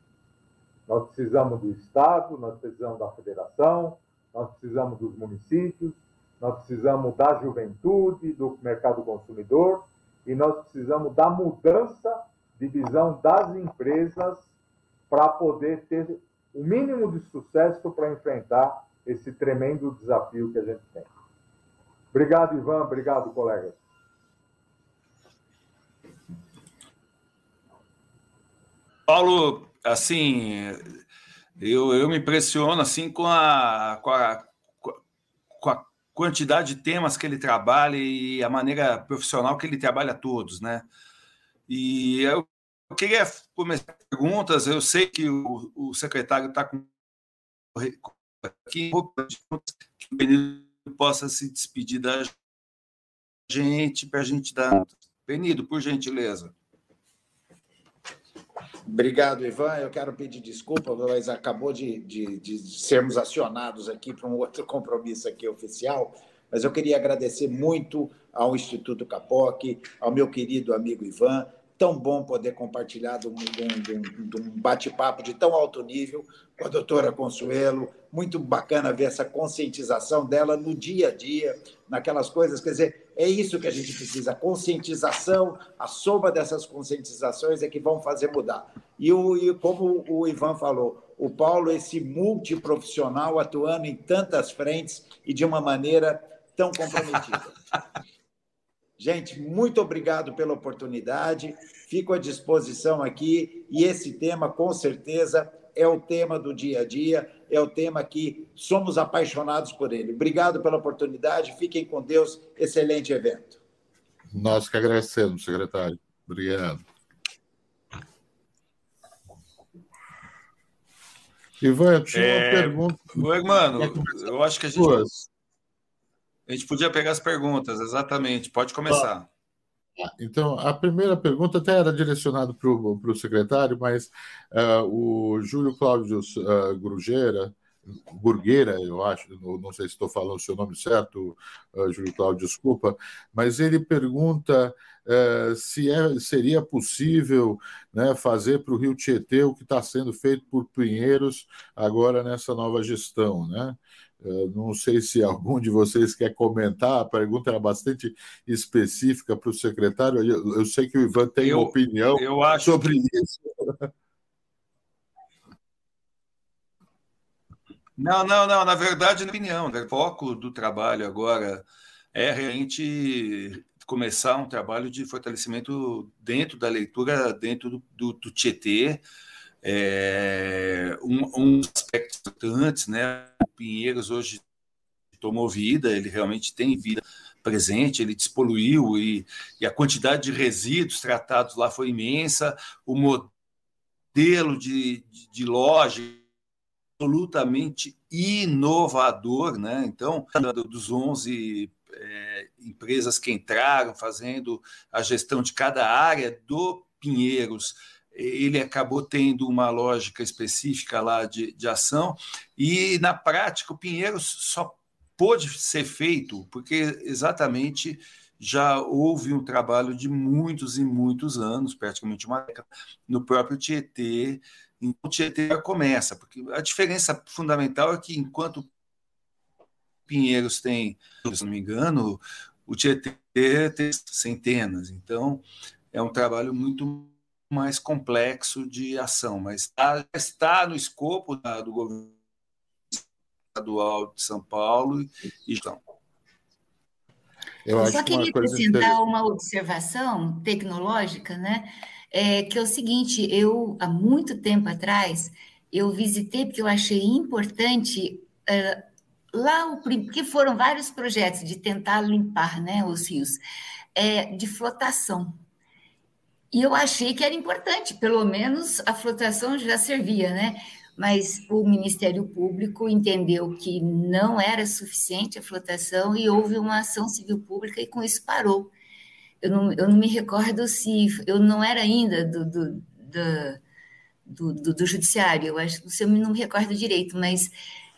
Nós precisamos do Estado, nós precisamos da federação, nós precisamos dos municípios, nós precisamos da juventude, do mercado consumidor e nós precisamos da mudança de visão das empresas para poder ter o mínimo de sucesso para enfrentar esse tremendo desafio que a gente tem. Obrigado, Ivan. Obrigado, colegas. Paulo, assim, eu, eu me impressiono assim com a, com a, com a quantidade de temas que ele trabalha e a maneira profissional que ele trabalha todos, né? E eu queria começar perguntas. Eu sei que o, o secretário está com aqui, que o Benito possa se despedir da gente, para a gente dar. Penido, por gentileza. Obrigado, Ivan. Eu quero pedir desculpa, mas acabou de, de, de sermos acionados aqui para um outro compromisso aqui oficial. Mas eu queria agradecer muito ao Instituto Capoc, ao meu querido amigo Ivan, tão bom poder compartilhar de um, um, bate-papo de tão alto nível com a doutora Consuelo. Muito bacana ver essa conscientização dela no dia a dia, naquelas coisas. Quer dizer, é isso que a gente precisa: conscientização. A soma dessas conscientizações é que vão fazer mudar. E, o, e como o Ivan falou, o Paulo, esse multiprofissional atuando em tantas frentes e de uma maneira tão comprometida. Gente, muito obrigado pela oportunidade. Fico à disposição aqui e esse tema, com certeza, é o tema do dia a dia, é o tema que somos apaixonados por ele. Obrigado pela oportunidade. Fiquem com Deus. Excelente evento. Nós que agradecemos, secretário. Obrigado. Ivan, eu tinha é... uma pergunta. Oi, mano, eu acho que a gente. A gente podia pegar as perguntas, exatamente. Pode começar. Então, a primeira pergunta até era direcionada para o secretário, mas uh, o Júlio Cláudio uh, Grugeira, Burgueira, eu acho, não sei se estou falando o seu nome certo, uh, Júlio Cláudio, desculpa, mas ele pergunta uh, se é, seria possível né, fazer para o Rio Tietê o que está sendo feito por Pinheiros agora nessa nova gestão, né? Não sei se algum de vocês quer comentar, a pergunta era bastante específica para o secretário. Eu, eu, sei que o Ivan tem eu, opinião acho... sobre isso. Não, não, não. Na verdade, na opinião, o foco do trabalho agora é realmente começar um trabalho de fortalecimento dentro da leitura, dentro do, do, do Tietê, é, um, um aspecto importante, né? O Pinheiros hoje tomou vida, ele realmente tem vida presente, ele despoluiu e, e a quantidade de resíduos tratados lá foi imensa, o modelo de, de, de loja absolutamente inovador, né? Então, dos 11 é, empresas que entraram fazendo a gestão de cada área do Pinheiros, ele acabou tendo uma lógica específica lá de, de ação, e na prática o Pinheiro só pôde ser feito porque exatamente já houve um trabalho de muitos e muitos anos, praticamente uma década, no próprio Tietê. Então, o Tietê começa, porque a diferença fundamental é que enquanto Pinheiros tem, se não me engano, o Tietê tem centenas. Então, é um trabalho muito mais complexo de ação, mas está, está no escopo da, do governo estadual de São Paulo e estão. Eu, Eu só queria acrescentar uma observação tecnológica, né? É, que é o seguinte, eu, há muito tempo atrás, eu visitei, porque eu achei importante, uh, lá, o, porque foram vários projetos de tentar limpar né, os rios, é, de flotação. E eu achei que era importante, pelo menos a flotação já servia, né? Mas o Ministério Público entendeu que não era suficiente a flotação e houve uma ação civil pública e com isso parou. Eu não, eu não me recordo se eu não era ainda do, do, do, do, do judiciário, eu acho que eu não me recordo direito, mas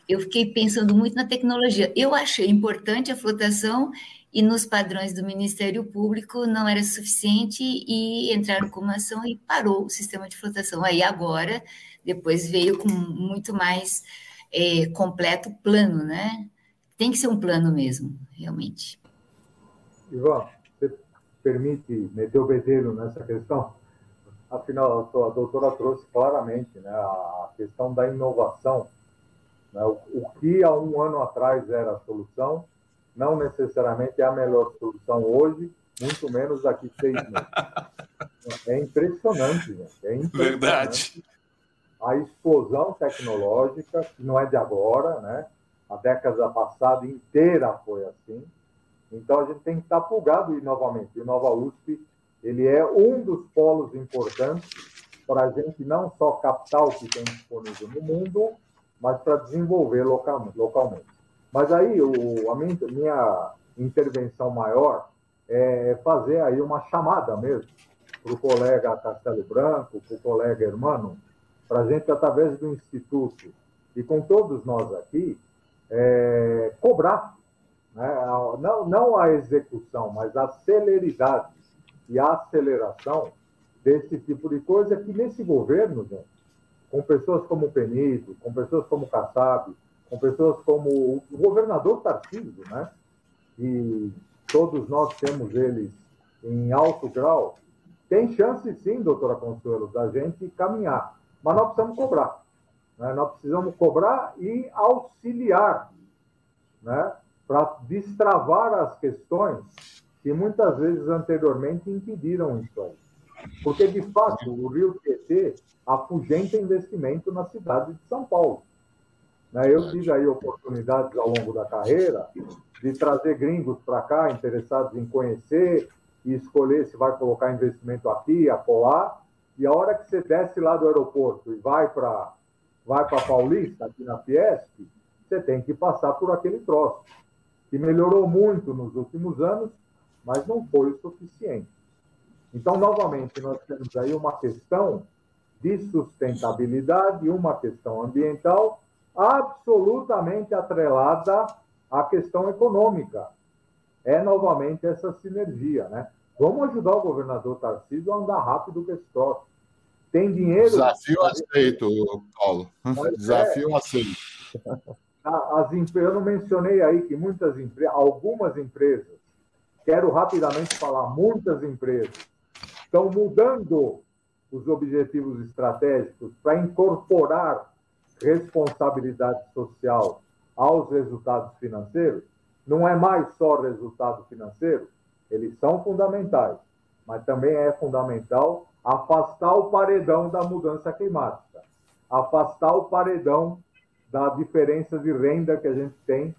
eu fiquei pensando muito na tecnologia. Eu achei importante a flotação e nos padrões do Ministério Público não era suficiente e entraram com uma ação e parou o sistema de flotação. Aí agora, depois veio com muito mais é, completo plano, né? Tem que ser um plano mesmo, realmente. Ivan, você permite meter o bedelho nessa questão? Afinal, a doutora trouxe claramente né, a questão da inovação. Né, o, que há um ano atrás era a solução, não necessariamente é a melhor solução hoje, muito menos daqui seis meses. É impressionante, gente. É impressionante. Verdade. A explosão tecnológica, que não é de agora, né? A década passada inteira foi assim. Então, a gente tem que estar pulgado e, novamente, o Nova USP, ele é um dos polos importantes para a gente não só captar o que tem disponível no mundo, mas para desenvolver localmente. Mas aí o, a minha, minha intervenção maior é fazer aí uma chamada mesmo para o colega Castelo Branco, para o colega Hermano, para a gente, através do Instituto e com todos nós aqui, é, cobrar, né? não, não a execução, mas a celeridade e a aceleração desse tipo de coisa que nesse governo, gente, com pessoas como o Penido, com pessoas como o Kassab, com pessoas como o governador Tarcísio, né? E todos nós temos eles em alto grau, tem chance sim, doutora Consuelo, da gente caminhar, mas nós precisamos cobrar. Né? Nós precisamos cobrar e auxiliar né? para destravar as questões que muitas vezes anteriormente impediram isso aí. Porque, de fato, o Rio Tietê afugenta investimento na cidade de São Paulo. Né? Eu tive aí oportunidades ao longo da carreira de trazer gringos para cá, interessados em conhecer e escolher se vai colocar investimento aqui, acolá. E a hora que você desce lá do aeroporto e vai para vai para Paulista, aqui na Fiesp, você tem que passar por aquele troço, que melhorou muito nos últimos anos, mas não foi o suficiente. Então, novamente, nós temos aí uma questão de sustentabilidade, uma questão ambiental absolutamente atrelada à questão econômica. É novamente essa sinergia, né? Vamos ajudar o governador Tarcísio a andar rápido com esse troço. Tem dinheiro. Desafio aceito, Paulo. Desafio é. aceito. As, eu não mencionei aí que muitas empresas, algumas empresas, quero rapidamente falar, muitas empresas estão mudando os objetivos estratégicos para incorporar responsabilidade social aos resultados financeiros, não é mais só resultado financeiro, eles são fundamentais, mas também é fundamental afastar o paredão da mudança climática, afastar o paredão da diferença de renda que a gente tem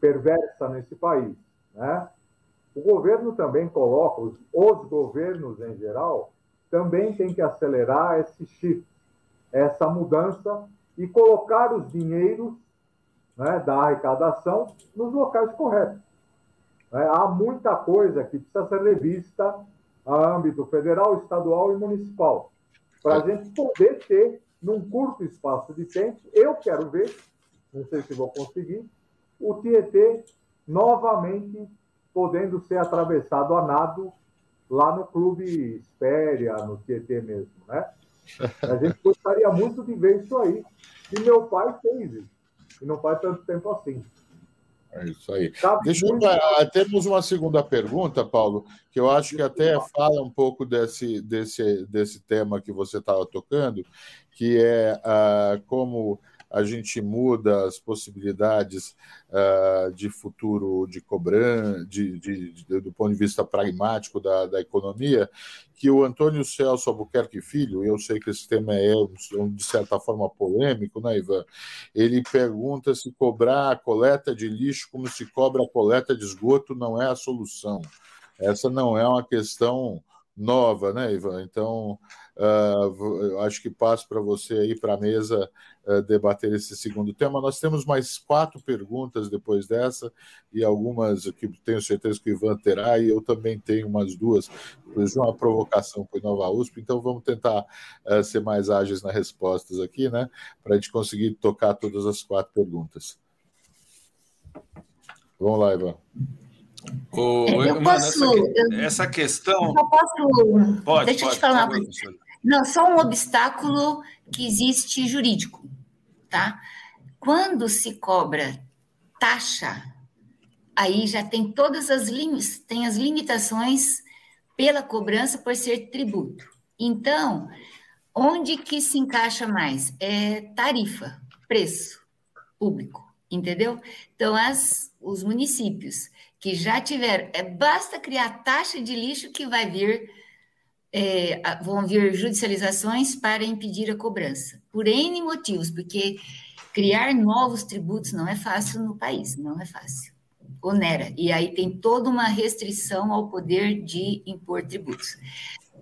perversa nesse país, né? O governo também coloca, os, os governos em geral, também tem que acelerar esse shift, essa mudança e colocar os dinheiros né, da arrecadação nos locais corretos. É, há muita coisa que precisa ser revista a âmbito federal, estadual e municipal, para a gente poder ter, num curto espaço de tempo, eu quero ver, não sei se vou conseguir, o Tietê novamente podendo ser atravessado a nado lá no Clube Espéria, no Tietê mesmo, né? A gente gostaria muito de ver isso aí. E meu pai fez isso. E não faz tanto tempo assim. É isso aí. Tá Deixa muito... eu... Temos uma segunda pergunta, Paulo, que eu acho que até fala um pouco desse, desse, desse tema que você estava tocando, que é uh, como a gente muda as possibilidades uh, de futuro de cobrança, de, de, de, do ponto de vista pragmático da, da economia, que o Antônio Celso Albuquerque Filho, eu sei que esse tema é, de certa forma, polêmico, né, Ivan? Ele pergunta se cobrar a coleta de lixo como se cobra a coleta de esgoto não é a solução. Essa não é uma questão nova, né, Ivan? Então, uh, acho que passo para você aí para a mesa uh, debater esse segundo tema. Nós temos mais quatro perguntas depois dessa e algumas que tenho certeza que o Ivan terá e eu também tenho umas duas, de uma provocação com o Nova USP, então vamos tentar uh, ser mais ágeis nas respostas aqui, né, para a gente conseguir tocar todas as quatro perguntas. Vamos lá, Ivan. O, é, eu mano, posso, essa, essa, questão. Eu posso. Pode, deixa pode, eu te falar coisa. Não, só um obstáculo que existe jurídico, tá? Quando se cobra taxa, aí já tem todas as linhas, tem as limitações pela cobrança por ser tributo. Então, onde que se encaixa mais? É tarifa, preço público, entendeu? Então, as, os municípios que já tiveram. É, basta criar taxa de lixo que vai vir, é, vão vir judicializações para impedir a cobrança, por N motivos, porque criar novos tributos não é fácil no país, não é fácil. Onera. E aí tem toda uma restrição ao poder de impor tributos.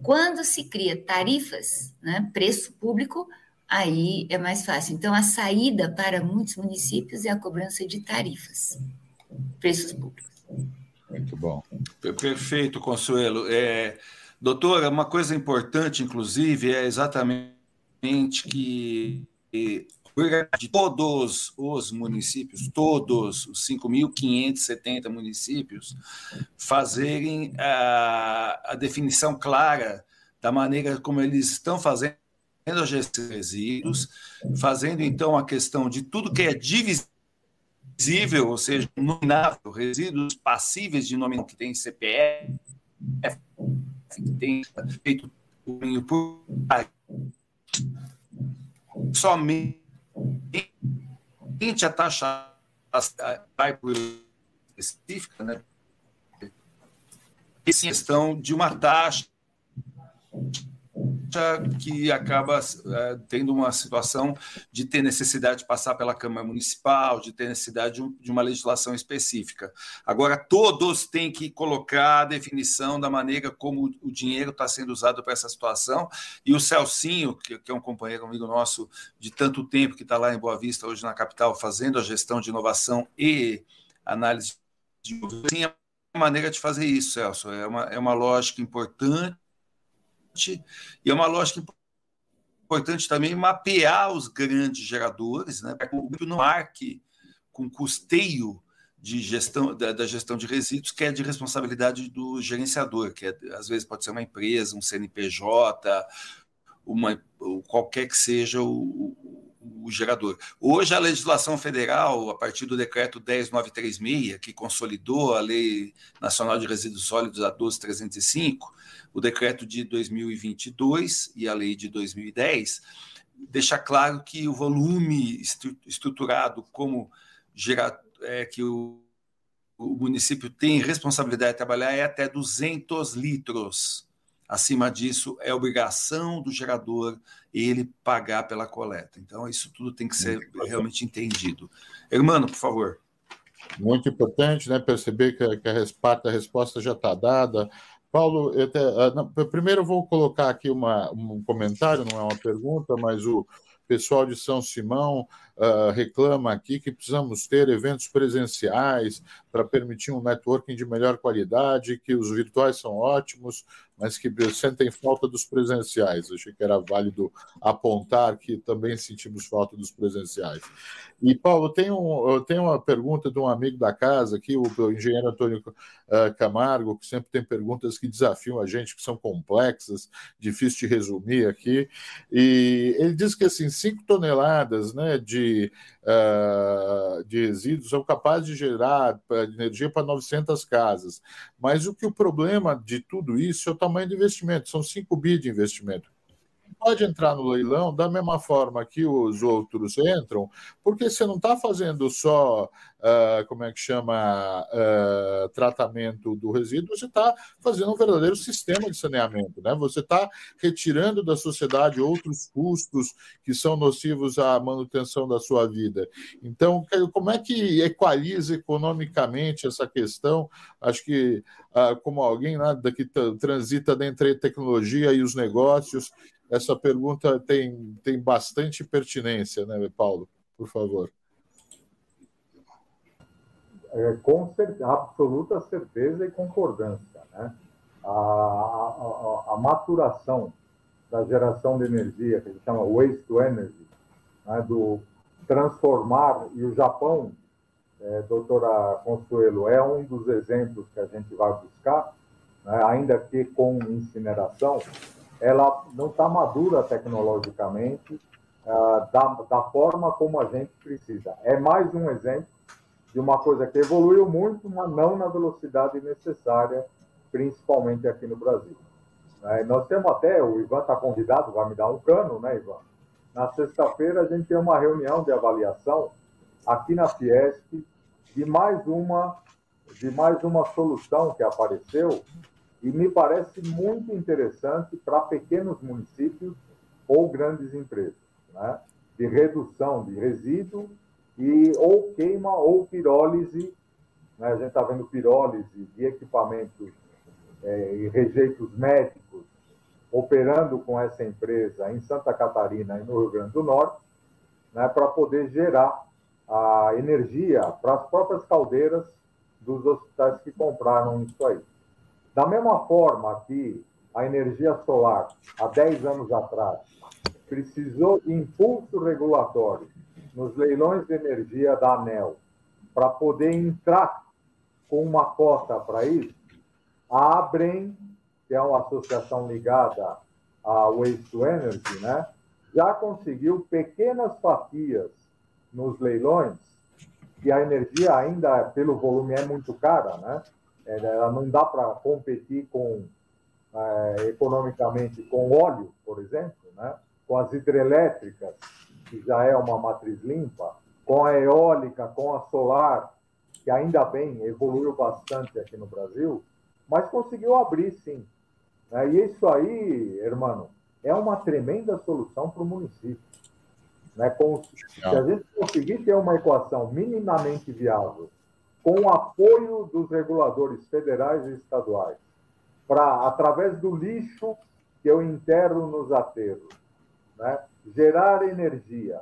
Quando se cria tarifas, né, preço público, aí é mais fácil. Então, a saída para muitos municípios é a cobrança de tarifas, preços públicos. Muito bom. Perfeito, Consuelo. É, Doutora, uma coisa importante, inclusive, é exatamente que de todos os municípios, todos os 5.570 municípios, fazerem a, a, definição clara da maneira como eles estão fazendo a gestão de resíduos, fazendo então a questão de tudo que é divisível, ou seja, nominável, resíduos passíveis de nominação que tem CPF, tem feito por somente a taxa específica, né? Essa questão de uma taxa que acaba uh, tendo uma situação de ter necessidade de passar pela Câmara Municipal, de ter necessidade de, um, de, uma legislação específica. Agora, todos têm que colocar a definição da maneira como o dinheiro está sendo usado para essa situação, e o Celcinho, que, que, é um companheiro amigo nosso de tanto tempo, que está lá em Boa Vista, hoje na capital, fazendo a gestão de inovação e análise de maneira de fazer isso, Celso. É uma, é uma lógica importante e é uma lógica importante também mapear os grandes geradores, né, para que o não marque com custeio de gestão da, da, gestão de resíduos, que é de responsabilidade do gerenciador, que é, às vezes pode ser uma empresa, um CNPJ, uma, qualquer que seja o, o, gerador. Hoje a legislação federal, a partir do decreto 10936, que consolidou a Lei Nacional de Resíduos Sólidos a 12305, o decreto de 2022 e a lei de 2010 deixa claro que o volume estruturado como gerar, é, que o, o município tem responsabilidade de trabalhar é até 200 litros. Acima disso, é obrigação do gerador ele pagar pela coleta. Então, isso tudo tem que ser realmente entendido. Hermano, por favor. Muito importante, né? Perceber que, que a, a resposta já está dada, Paulo, eu até, ah, não, primeiro eu vou colocar aqui uma, um comentário, não é uma pergunta, mas o pessoal de São Simão uh, reclama aqui que precisamos ter eventos presenciais para permitir um networking de melhor qualidade, que os virtuais são ótimos, mas que sentem falta dos presenciais. Achei que era válido apontar que também sentimos falta dos presenciais. E, Paulo, tem, um, tem uma pergunta de um amigo da casa aqui, o, o engenheiro Antônio uh, Camargo, que sempre tem perguntas que desafiam a gente, que são complexas, difícil de resumir aqui. E ele diz que, assim, 5 toneladas né, de, uh, de resíduos são capazes de gerar energia para 900 casas. Mas o que o problema de tudo isso é o tamanho do investimento, são 5 bi de investimento pode entrar no leilão da mesma forma que os outros entram, porque você não está fazendo só, uh, como é que chama, uh, tratamento do resíduo, você está fazendo um verdadeiro sistema de saneamento. Né? Você está retirando da sociedade outros custos que são nocivos à manutenção da sua vida. Então, como é que equaliza economicamente essa questão? Acho que, uh, como alguém né, que transita entre tecnologia e os negócios, essa pergunta tem, tem bastante pertinência, né, Paulo? Por favor. É, com certeza, absoluta certeza e concordância. Né? A, a, a, maturação da geração de energia, que a gente chama waste to energy, né, do transformar, e o Japão, é, doutora Consuelo, é um dos exemplos que a gente vai buscar, né, ainda que com incineração, ela não está madura tecnologicamente uh, da, da forma como a gente precisa. É mais um exemplo de uma coisa que evoluiu muito, mas não na velocidade necessária, principalmente aqui no Brasil. É, nós temos até, o Ivan está convidado, vai me dar um cano, né, Ivan? Na sexta-feira a gente tem uma reunião de avaliação aqui na Fiesp de mais uma de mais uma solução que apareceu e me parece muito interessante para pequenos municípios ou grandes empresas, né? de redução de resíduo e ou queima ou pirólise. Né? A gente está vendo pirólise de equipamentos é, e rejeitos médicos operando com essa empresa em Santa Catarina e no Rio Grande do Norte, né, para poder gerar a energia para as próprias caldeiras dos hospitais que compraram isso aí. Da mesma forma que a energia solar há 10 anos atrás precisou de impulso regulatório nos leilões de energia da ANEL para poder entrar com uma cota para isso, a ABREM, que é uma associação ligada à Waste to Energy, né, já conseguiu pequenas fatias nos leilões, e a energia ainda, pelo volume, é muito cara, né? Ela não dá para competir com, é, economicamente com óleo, por exemplo, né? com as hidrelétricas, que já é uma matriz limpa, com a eólica, com a solar, que ainda bem evoluiu bastante aqui no Brasil, mas conseguiu abrir sim. Né? E isso aí, irmão, é uma tremenda solução para o município. Né? Se a gente conseguir ter uma equação minimamente viável, com o apoio dos reguladores federais e estaduais, para, através do lixo que eu enterro nos aterros, né? gerar energia,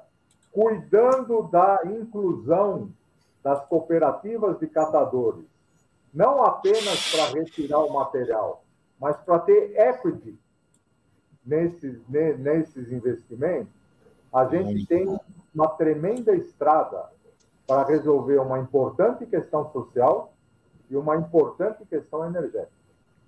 cuidando da inclusão das cooperativas de catadores, não apenas para retirar o material, mas para ter equity nesses, nesses investimentos, a gente tem uma tremenda estrada para resolver uma importante questão social e uma importante questão energética.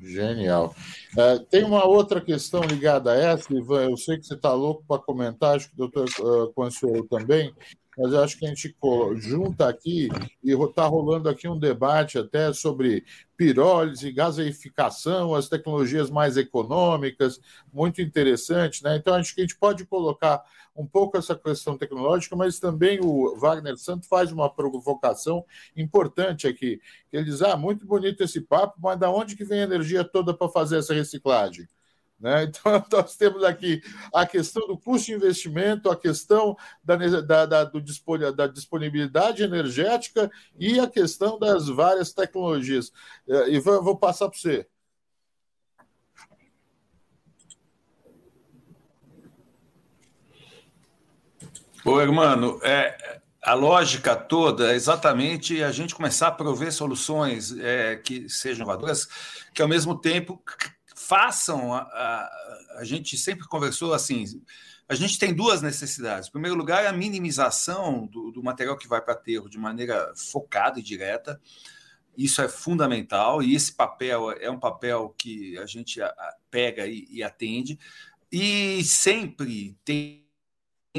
Genial. Uh, tem uma outra questão ligada a essa, Ivan. Eu sei que você está louco para comentar, acho que o doutor uh, Consuelo também, mas eu acho que a gente junta aqui e está rolando aqui um debate até sobre pirólise, gaseificação, as tecnologias mais econômicas, muito interessante, né? Então acho que a gente pode colocar um pouco essa questão tecnológica, mas também o Wagner Santos faz uma provocação importante aqui. Ele diz: ah, muito bonito esse papo, mas da onde que vem a energia toda para fazer essa reciclagem? Né? Então, nós temos aqui a questão do custo de investimento, a questão da, da, da, do, da disponibilidade energética e a questão das várias tecnologias. É, Ivan, vou passar para você. Ô, irmão, é, a lógica toda é exatamente a gente começar a prover soluções é, que sejam inovadoras, que ao mesmo tempo façam. A, a, a, gente sempre conversou assim: a gente tem duas necessidades. Em primeiro lugar, a minimização do, do material que vai para aterro de maneira focada e direta. Isso é fundamental e esse papel é um papel que a gente pega e, e atende. E sempre tem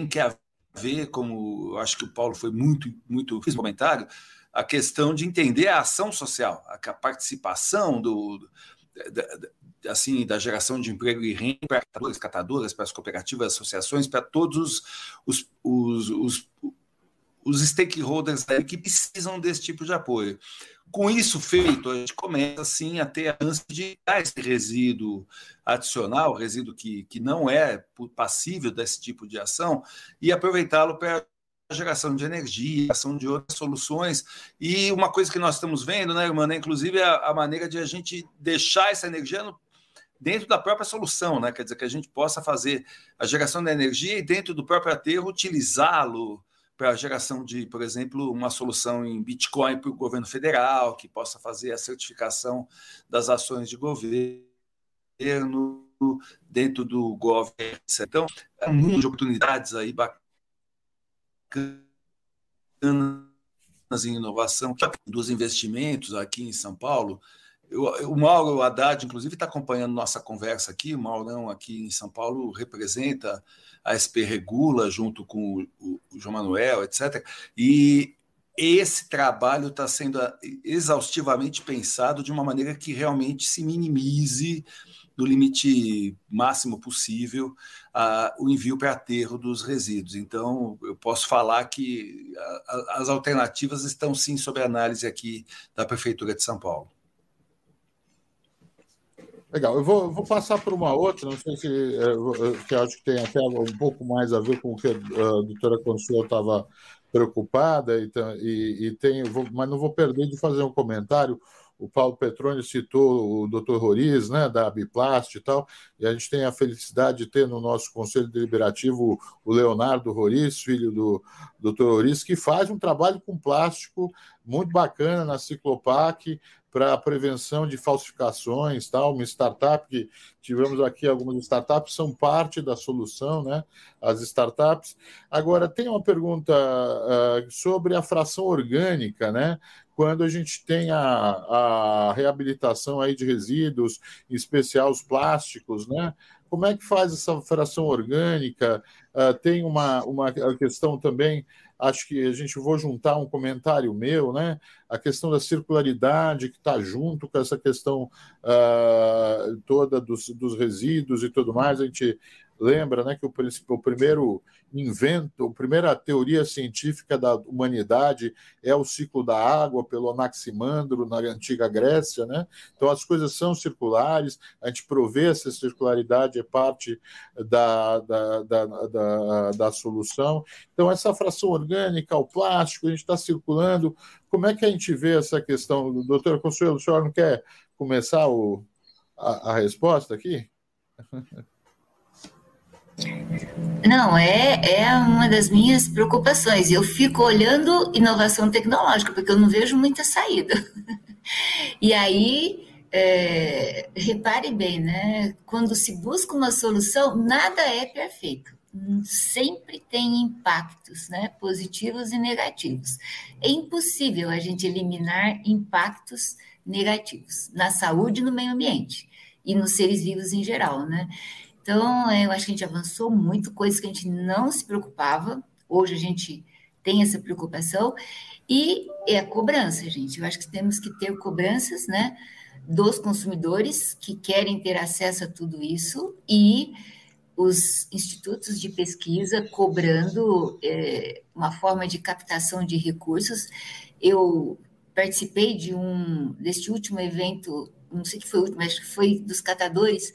que haver, como acho que o Paulo foi muito, muito comentário, a questão de entender a ação social, a participação do, da, assim da geração de emprego e renda para catadores, catadoras, para as cooperativas, associações, para todos os, os, os, os stakeholders que precisam desse tipo de apoio. Com isso feito, a gente começa assim a ter a chance de dar esse resíduo adicional, resíduo que, que não é passível desse tipo de ação, e aproveitá-lo para geração de energia, geração de outras soluções. E uma coisa que nós estamos vendo, né, irmã, né, inclusive é a, a maneira de a gente deixar essa energia no, dentro da própria solução, né? Quer dizer, que a gente possa fazer a geração da energia e dentro do próprio aterro utilizá-lo para a geração de, por exemplo, uma solução em Bitcoin para o governo federal, que possa fazer a certificação das ações de governo dentro do governo. Então, é um mundo de oportunidades aí bacanas em inovação, dos investimentos aqui em São Paulo. O Mauro Haddad, inclusive, está acompanhando nossa conversa aqui. O Maurão, aqui em São Paulo, representa a SP Regula, junto com o, João Manuel, etc. E esse trabalho está sendo exaustivamente pensado de uma maneira que realmente se minimize no limite máximo possível uh, o envio para aterro dos resíduos. Então, eu posso falar que a, a, as alternativas estão sim sob análise aqui da Prefeitura de São Paulo. Legal, eu vou, vou passar para uma outra, não sei se é, que acho que tem até um pouco mais a ver com o que a doutora Consuelo estava preocupada, e, e, e tem, vou, mas não vou perder de fazer um comentário. O Paulo Petroni citou o Dr. Roriz, né, da Biplast e tal, e a gente tem a felicidade de ter no nosso Conselho Deliberativo o Leonardo Roriz, filho do Dr. Roriz, que faz um trabalho com plástico muito bacana na Ciclopac, para a prevenção de falsificações, tal, uma startup que tivemos aqui algumas startups são parte da solução, né? As startups. Agora tem uma pergunta uh, sobre a fração orgânica, né? Quando a gente tem a, a reabilitação aí de resíduos, em especial os plásticos, né? Como é que faz essa fração orgânica? Uh, tem uma, uma questão também acho que a gente vou juntar um comentário meu, né? A questão da circularidade que está junto com essa questão uh, toda dos, dos resíduos e tudo mais. A gente lembra né, que o, o primeiro invento, a primeira teoria científica da humanidade é o ciclo da água pelo Anaximandro na antiga Grécia, né? Então as coisas são circulares, a gente provê essa circularidade é parte da, da, da, da, da solução. Então essa fração orgânica, o plástico, a gente está circulando. Como é que a gente vê essa questão? Doutor Consuelo, o senhor não quer começar o, a, a resposta aqui? Não, é, é uma das minhas preocupações. Eu fico olhando inovação tecnológica, porque eu não vejo muita saída. E aí, é, repare bem, né? Quando se busca uma solução, nada é perfeito. Sempre tem impactos, né? Positivos e negativos. É impossível a gente eliminar impactos negativos na saúde e no meio ambiente e nos seres vivos em geral, né? Então, é, eu acho que a gente avançou muito, coisas que a gente não se preocupava. Hoje a gente tem essa preocupação. E é a cobrança, gente. Eu acho que temos que ter cobranças, né? Dos consumidores que querem ter acesso a tudo isso e os institutos de pesquisa cobrando é, uma forma de captação de recursos. Eu participei de um deste último evento, não sei que foi o último, mas foi dos catadores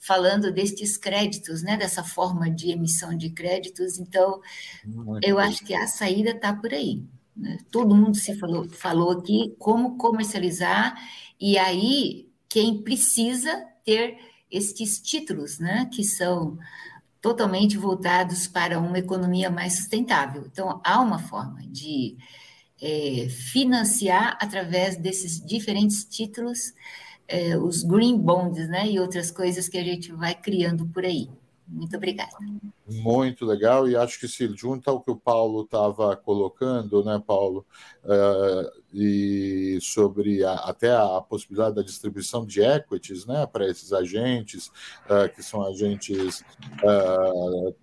falando destes créditos, né, dessa forma de emissão de créditos. Então, Muito eu bom. acho que a saída está por aí. Né? Todo mundo se falou, falou aqui como comercializar, e aí quem precisa ter estes títulos, né, que são totalmente voltados para uma economia mais sustentável. Então, há uma forma de é, financiar através desses diferentes títulos é, os green bonds, né, e outras coisas que a gente vai criando por aí. Muito obrigada. Muito legal, e acho que se junta ao que o Paulo estava colocando, né, Paulo, uh, e sobre a, até a possibilidade da distribuição de equities né, para esses agentes, uh, que são agentes uh,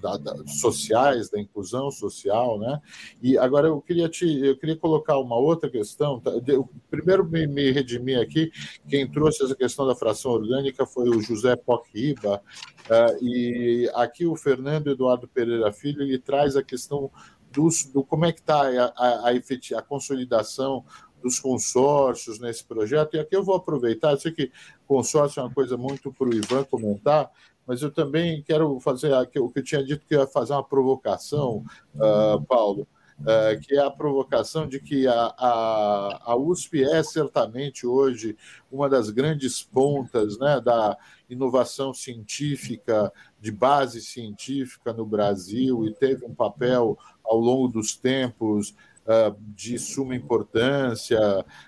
da, da, sociais, da inclusão social. Né? E agora eu queria, te, eu queria colocar uma outra questão. Tá? Eu, primeiro me, me redimir aqui, quem trouxe essa questão da fração orgânica foi o José Pocriba, uh, e aqui o Fernando Eduardo Pereira Filho ele traz a questão dos, do como é que está a, a, a, a consolidação dos consórcios nesse projeto. E aqui eu vou aproveitar, eu sei que consórcio é uma coisa muito para o Ivan comentar, mas eu também quero fazer o que eu tinha dito que ia fazer uma provocação, uh, Paulo, uh, que é a provocação de que a, a, a USP é certamente hoje uma das grandes pontas né, da inovação científica, de base científica no Brasil, e teve um papel ao longo dos tempos uh, de suma importância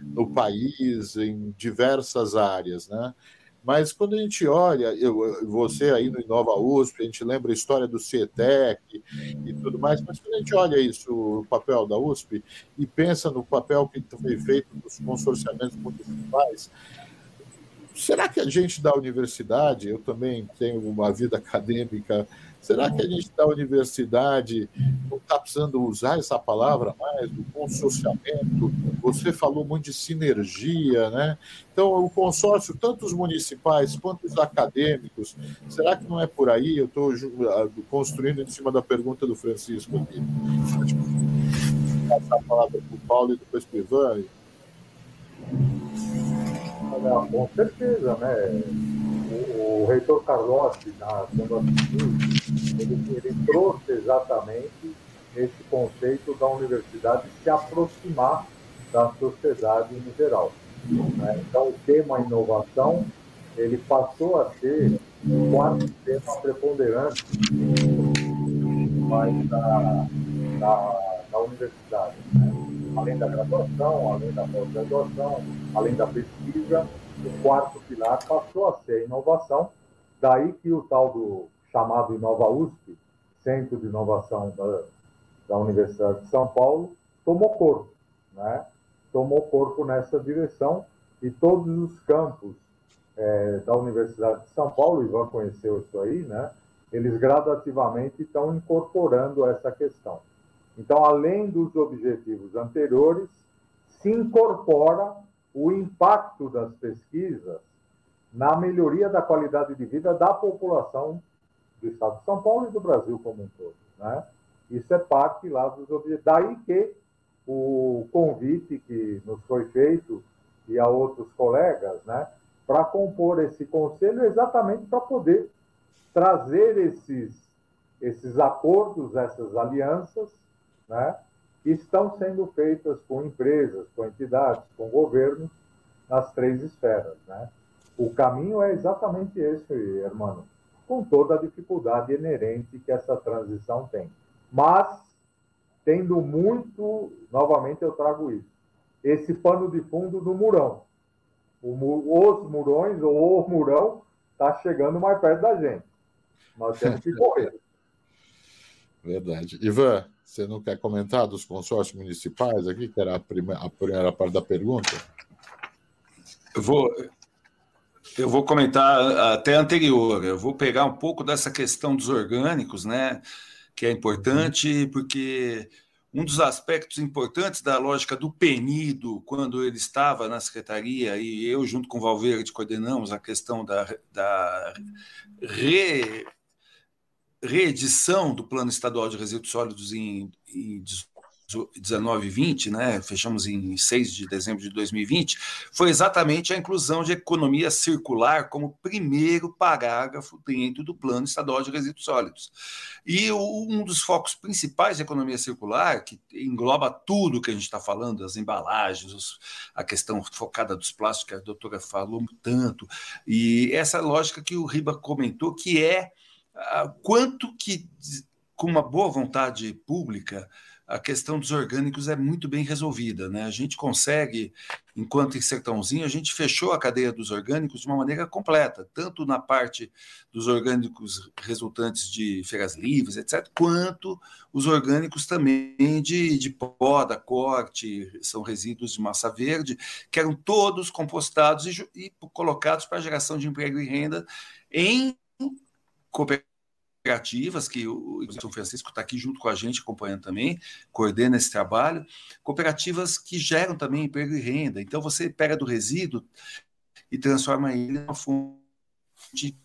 no país, em diversas áreas. Né? Mas quando a gente olha, eu, você aí no Inova USP, a gente lembra a história do CETEC e tudo mais, mas quando a gente olha isso, o papel da USP, e pensa no papel que foi feito nos consorciamentos municipais, será que a gente da universidade, eu também tenho uma vida acadêmica, será que a gente da universidade não está precisando usar essa palavra mais, do consorciamento? Você falou muito de sinergia, né? Então, o consórcio, tanto os municipais quanto os acadêmicos, será que não é por aí? Eu estou ah, construindo em cima da pergunta do Francisco aqui. Passar a palavra para o Paulo e depois para o Ivan. Não, com certeza, né? O, o reitor Carlotti, na Fundação ele, ele trouxe exatamente esse conceito da universidade se aproximar da sociedade em geral. Né? Então, o tema inovação ele passou a ser o quarto tema preponderante mais da, da, da universidade. Né? além da graduação, além da pós-graduação, além da pesquisa, o quarto pilar passou a ser a inovação, daí que o tal do chamado Inova USP, Centro de Inovação da, da Universidade de São Paulo, tomou corpo, né? tomou corpo nessa direção e todos os campos é, da Universidade de São Paulo, o Ivan conheceu isso aí, né? eles gradativamente estão incorporando essa questão. Então, além dos objetivos anteriores, se incorpora o impacto das pesquisas na melhoria da qualidade de vida da população do Estado de São Paulo e do Brasil como um todo. Né? Isso é parte lá dos objetivos. Daí que o convite que nos foi feito e a outros colegas, né, para compor esse conselho exatamente para poder trazer esses, esses acordos, essas alianças, né, que estão sendo feitas com empresas, com entidades, com governos, nas três esferas. Né? O caminho é exatamente esse, hermano, com toda a dificuldade inerente que essa transição tem. Mas, tendo muito, novamente eu trago isso, esse pano de fundo do murão. os murões, ou o murão, está chegando mais perto da gente. Nós temos que correr. Verdade. Ivan, você não quer comentar dos consórcios municipais aqui, que era a primeira, a primeira parte da pergunta? Eu vou, eu vou comentar até anterior. Eu vou pegar um pouco dessa questão dos orgânicos, né? Que é importante, porque um dos aspectos importantes da lógica do PENIDO, quando ele estava na secretaria, e eu, junto com o Valverde, coordenamos a questão da, da re, reedição do Plano Estadual de Resíduos Sólidos em, em 19 e 20, né, fechamos em 6 de dezembro de 2020, foi exatamente a inclusão de economia circular como primeiro parágrafo dentro do Plano Estadual de Resíduos Sólidos. E um dos focos principais da economia circular, que engloba tudo que a gente está falando, as embalagens, a questão focada dos plásticos, que a doutora falou tanto, e essa lógica que o Riba comentou, que é uh, quanto que, com uma boa vontade pública, a questão dos orgânicos é muito bem resolvida. Né? A gente consegue, enquanto em Sertãozinho, a gente fechou a cadeia dos orgânicos de uma maneira completa, tanto na parte dos orgânicos resultantes de feiras livres, etc., quanto os orgânicos também de, de poda, corte, são resíduos de massa verde, que eram todos compostados e, e colocados para geração de emprego e renda em cooperativas cooperativas, que o São Francisco está aqui junto com a gente, acompanhando também, coordena esse trabalho, cooperativas que geram também emprego e renda. Então, você pega do resíduo e transforma ele em uma fonte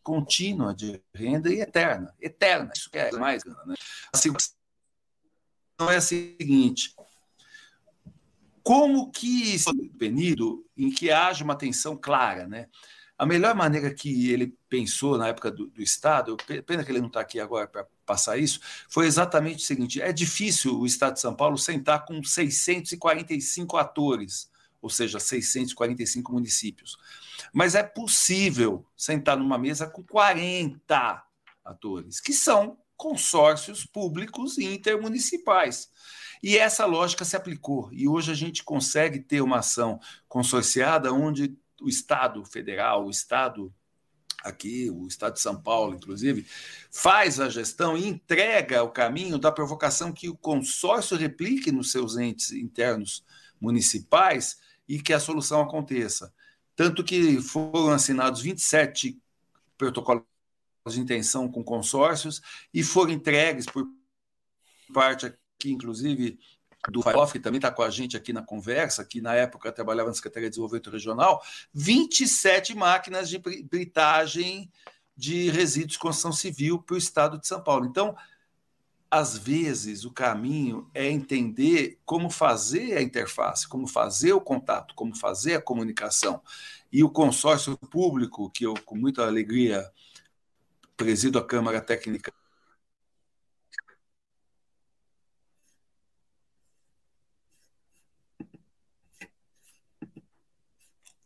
contínua de renda e eterna. Eterna, isso que é mais. Né? A situação é a seguinte, como que isso é penido em que haja uma atenção clara, né? A melhor maneira que ele pensou na época do, do Estado, pena que ele não está aqui agora para passar isso, foi exatamente o seguinte: é difícil o Estado de São Paulo sentar com 645 atores, ou seja, 645 municípios. Mas é possível sentar numa mesa com 40 atores, que são consórcios públicos e intermunicipais. E essa lógica se aplicou. E hoje a gente consegue ter uma ação consorciada onde o Estado federal, o Estado aqui, o Estado de São Paulo, inclusive, faz a gestão e entrega o caminho da provocação que o consórcio replique nos seus entes internos municipais e que a solução aconteça. Tanto que foram assinados 27 protocolos de intenção com consórcios e foram entregues por parte aqui, inclusive, do Failof, que também está com a gente aqui na conversa, que na época trabalhava na Secretaria de Desenvolvimento Regional, 27 máquinas de britagem de resíduos de construção civil para o estado de São Paulo. Então, às vezes, o caminho é entender como fazer a interface, como fazer o contato, como fazer a comunicação. E o consórcio público, que eu, com muita alegria, presido a Câmara Técnica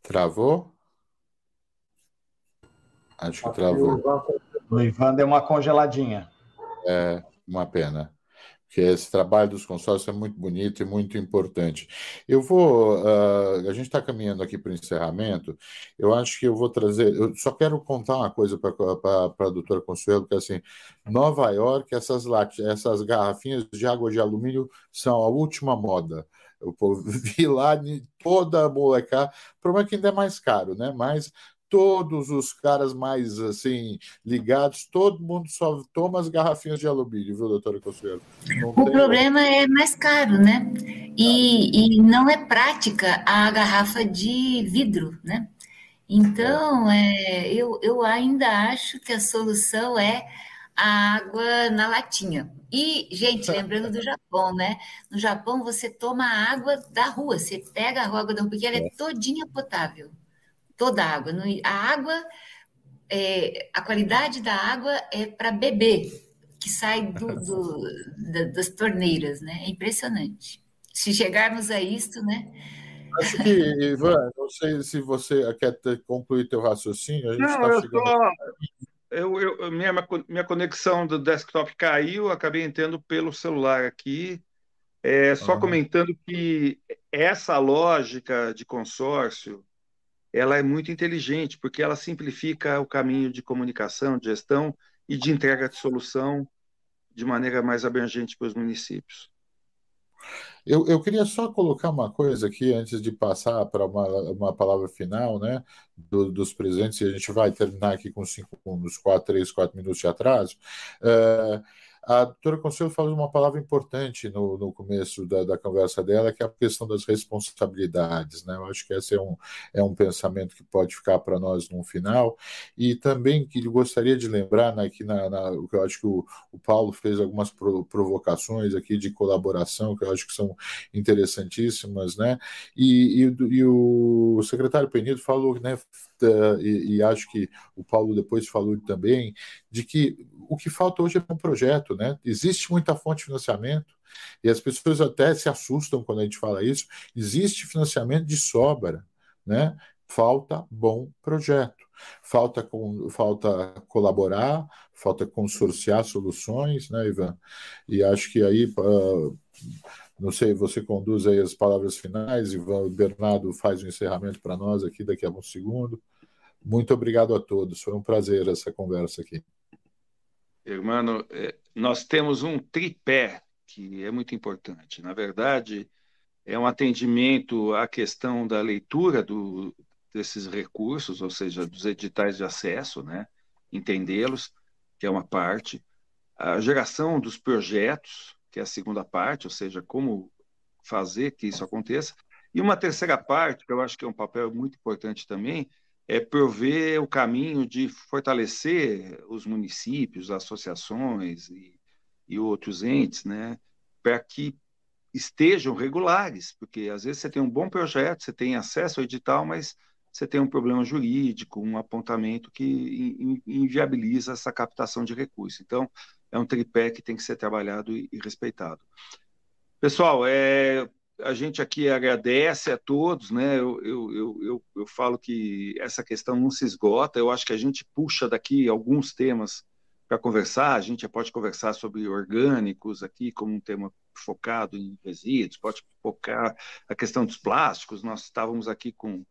Travou? Acho que travou. O Ivan deu uma congeladinha. É, uma pena. que esse trabalho dos consórcios é muito bonito e muito importante. Eu vou, uh, a gente está caminhando aqui para o encerramento, eu acho que eu vou trazer, eu só quero contar uma coisa para a doutora Consuelo, que é assim, Nova York, essas, essas garrafinhas de água de alumínio são a última moda. Eu vi lá toda a molecada, o problema é que ainda é mais caro, né? Mas todos os caras mais assim ligados, todo mundo só toma as garrafinhas de alumínio, viu, doutora Consuelo? o tem... problema é mais caro, né? E, e não é prática a garrafa de vidro, né? Então, é, eu, eu ainda acho que a solução é água na latinha. E, gente, lembrando do Japão, né? No Japão, você toma a água da rua, você pega a água da rua, porque ela é todinha potável toda a água. A água, é, a qualidade da água é para beber, que sai do, do, da, das torneiras, né? É impressionante. Se chegarmos a isso, né? Acho que, Ivan, não sei se você quer ter, concluir teu raciocínio. A gente não, tá eu chegando... tô... Eu, eu, minha, minha conexão do desktop caiu, acabei entrando pelo celular aqui. É, só comentando que essa lógica de consórcio ela é muito inteligente, porque ela simplifica o caminho de comunicação, de gestão e de entrega de solução de maneira mais abrangente para os municípios. Eu, eu queria só colocar uma coisa aqui antes de passar para uma, uma palavra final, né, do, dos presentes, e a gente vai terminar aqui com cinco, uns quatro, três, quatro minutos de atraso. Uh, a doutora Conselho falou uma palavra importante no, no começo da, da, conversa dela, que é a questão das responsabilidades. Né? Eu acho que esse é um, é um pensamento que pode ficar para nós no final. E também que gostaria de lembrar, né, que na, na, eu acho que o, o Paulo fez algumas pro, provocações aqui de colaboração, que eu acho que são interessantíssimas, né? E, e, e o secretário Penido falou, né, e, e acho que o Paulo depois falou também, de que o que falta hoje é um projeto, né? Existe muita fonte de financiamento e as pessoas até se assustam quando a gente fala isso. Existe financiamento de sobra, né? Falta bom projeto. Falta, com, falta colaborar, falta consorciar soluções, né, Ivan? E acho que aí, uh, não sei, você conduz aí as palavras finais, Ivan, Bernardo faz o encerramento para nós aqui daqui a um segundo. Muito obrigado a todos, foi um prazer essa conversa aqui. Irmão, é, nós temos um tripé que é muito importante. Na verdade, é um atendimento à questão da leitura do, desses recursos, ou seja, dos editais de acesso, né? entendê-los, que é uma parte, a geração dos projetos, que é a segunda parte, ou seja, como fazer que isso aconteça, e uma terceira parte, que eu acho que é um papel muito importante também, é prover o caminho de fortalecer os municípios, associações e, e outros entes, né, para que estejam regulares, porque às vezes você tem um bom projeto, você tem acesso ao edital, mas você tem um problema jurídico, um apontamento que inviabiliza essa captação de recursos. Então, é um tripé que tem que ser trabalhado e, e respeitado. Pessoal, é, a gente aqui agradece a todos, né? Eu, eu, eu, eu, eu falo que essa questão não se esgota, eu acho que a gente puxa daqui alguns temas para conversar, a gente pode conversar sobre orgânicos aqui como um tema focado em resíduos, pode focar a questão dos plásticos, nós estávamos aqui com,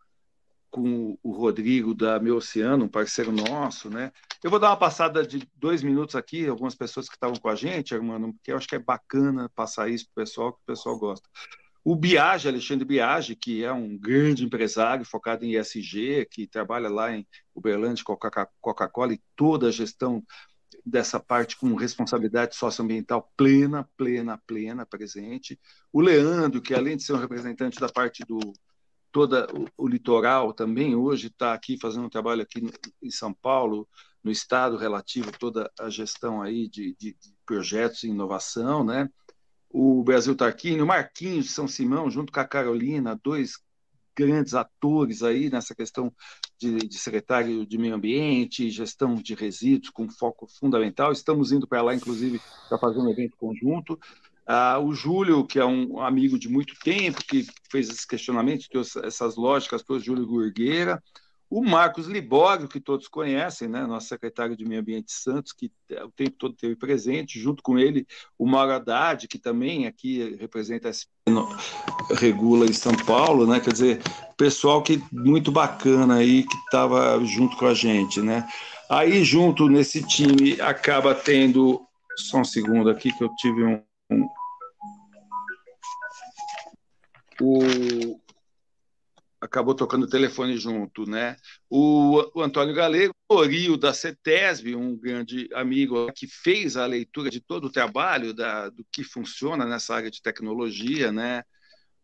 com o Rodrigo da Meu Oceano, um parceiro nosso, né? Eu vou dar uma passada de dois minutos aqui, algumas pessoas que estavam com a gente, Armando, porque eu acho que é bacana passar isso para o pessoal, que o pessoal gosta. O Biage, Alexandre Biage, que é um grande empresário focado em ESG, que trabalha lá em Uberlândia, Coca-Cola e toda a gestão dessa parte com responsabilidade socioambiental plena, plena, plena, presente. O Leandro, que além de ser um representante da parte do toda o, o litoral também hoje está aqui fazendo um trabalho aqui no, em São Paulo, no estado relativo toda a gestão aí de, de, de projetos e inovação, né? O Brasil Tarquini, o Marquinhos de São Simão, junto com a Carolina, dois grandes atores aí nessa questão de, de secretário de meio ambiente, gestão de resíduos com foco fundamental. Estamos indo para lá, inclusive, para fazer um evento conjunto. Ah, o Júlio, que é um amigo de muito tempo, que fez esses questionamentos, essas lógicas o Júlio Gurgueira. O Marcos Libório, que todos conhecem, né, nosso secretário de Meio Ambiente Santos, que o tempo todo esteve presente, junto com ele o Mauro Haddad, que também aqui representa a Regula em São Paulo, né, quer dizer, pessoal que muito bacana aí, que estava junto com a gente, né. Aí, junto nesse time, acaba tendo, só um segundo aqui que eu tive um, um o, acabou tocando o telefone junto, né? O, o Antônio Galego, Orio da CETESB, um grande amigo que fez a leitura de todo o trabalho da, do que funciona nessa área de tecnologia, né?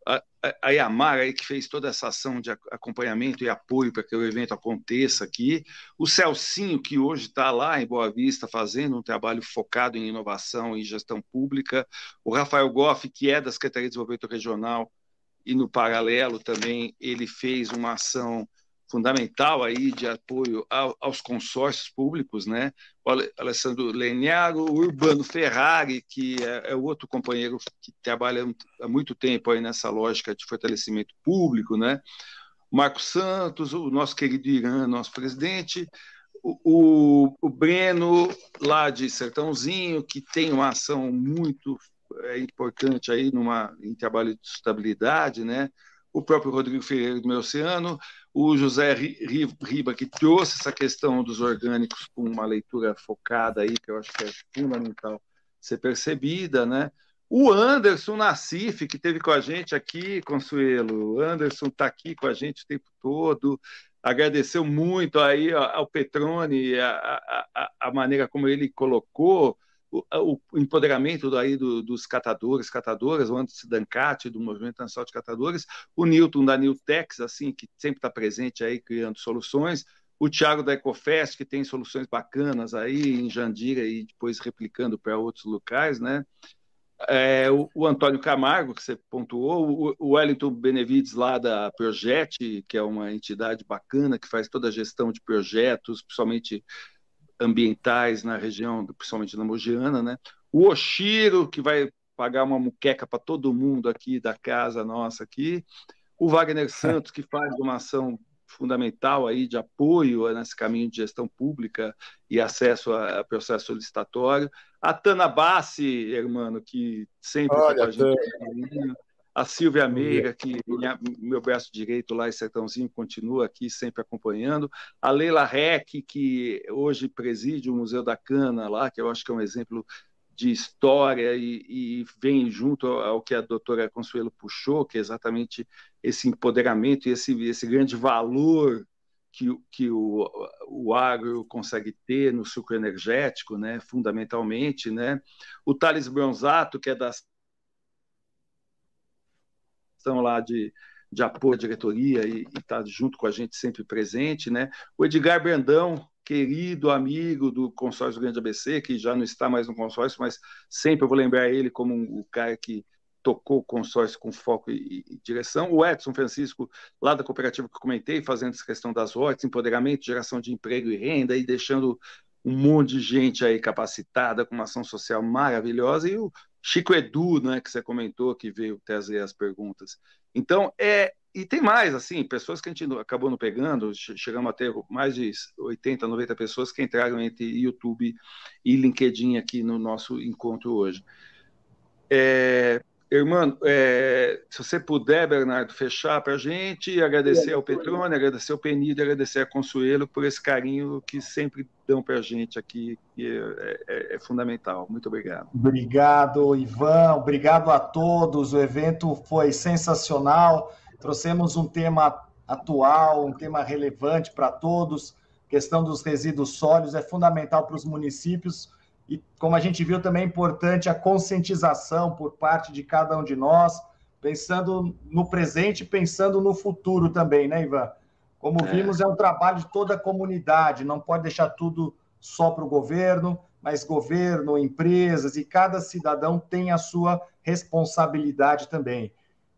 A, a, Yamara aí que fez toda essa ação de acompanhamento e apoio para que o evento aconteça aqui, o Celcinho que hoje está lá em Boa Vista fazendo um trabalho focado em inovação e gestão pública, o Rafael Goff que é da Secretaria de Desenvolvimento Regional e no paralelo também ele fez uma ação fundamental aí de apoio aos consórcios públicos, né? O Alessandro Leniago, o Urbano Ferrari, que é, é outro companheiro que trabalha há muito tempo aí nessa lógica de fortalecimento público, né? O Marco Santos, o nosso querido Irã, nosso presidente, o, o, o Breno, lá de Sertãozinho, que tem uma ação muito é importante aí numa, em trabalho de sustentabilidade, né? o próprio Rodrigo Ferreira do Oceano, o José Riba, que trouxe essa questão dos orgânicos com uma leitura focada aí, que eu acho que é fundamental ser percebida, né? O Anderson Nassif, que teve com a gente aqui, Consuelo, o Anderson está aqui com a gente o tempo todo, agradeceu muito aí ao Petrone a, a, a maneira como ele colocou o, empoderamento daí do, dos catadores, catadoras, o Anderson Dancati, do Movimento Nacional de Catadores, o Newton da Newtex, assim, que sempre está presente aí criando soluções, o Thiago da Ecofest, que tem soluções bacanas aí em Jandira e depois replicando para outros locais, né? É, o, o, Antônio Camargo, que você pontuou, o, o Wellington Benevides lá da Projet, que é uma entidade bacana que faz toda a gestão de projetos, principalmente ambientais na região, principalmente na Mogiana, né? O Oshiro, que vai pagar uma muqueca para todo mundo aqui da casa nossa aqui. O Wagner Santos, que faz uma ação fundamental aí de apoio nesse caminho de gestão pública e acesso a, processo solicitatório. A Tana Bassi, irmão, que sempre Olha, com a gente a Silvia Meira, que minha, meu braço direito lá em Sertãozinho continua aqui sempre acompanhando, a Leila Reck, que hoje preside o Museu da Cana lá, que eu acho que é um exemplo de história e, e vem junto ao que a doutora Consuelo puxou, que é exatamente esse empoderamento e esse, esse grande valor que, que o, o agro consegue ter no sucro energético, né, fundamentalmente, né? O Thales Bronzato, que é das questão lá de, de apoio à diretoria e está junto com a gente sempre presente, né? O Edgar Brandão, querido amigo do consórcio Grande ABC, que já não está mais no consórcio, mas sempre eu vou lembrar ele como um, o cara que tocou o consórcio com foco e, e, direção. O Edson Francisco, lá da cooperativa que comentei, fazendo essa questão das rotas, empoderamento, geração de emprego e renda, e deixando um monte de gente aí capacitada, com uma ação social maravilhosa, e o Chico Edu, né, que você comentou, que veio trazer as perguntas. Então, é. E tem mais, assim, pessoas que a gente acabou não pegando, chegamos a ter mais de 80, 90 pessoas que entraram entre YouTube e LinkedIn aqui no nosso encontro hoje. É, Irmão, é, se você puder, Bernardo, fechar para a gente, agradecer ao Petrone, agradecer ao Penido, agradecer a Consuelo por esse carinho que sempre dão para a gente aqui, que é, é, é, fundamental. Muito obrigado. Obrigado, Ivan. Obrigado a todos. O evento foi sensacional. Trouxemos um tema atual, um tema relevante para todos. A questão dos resíduos sólidos é fundamental para os municípios e, como a gente viu, também é importante a conscientização por parte de cada um de nós, pensando no presente, pensando no futuro também, né, Ivan? Como é. vimos, é um trabalho de toda a comunidade, não pode deixar tudo só para o governo, mas governo, empresas e cada cidadão tem a sua responsabilidade também.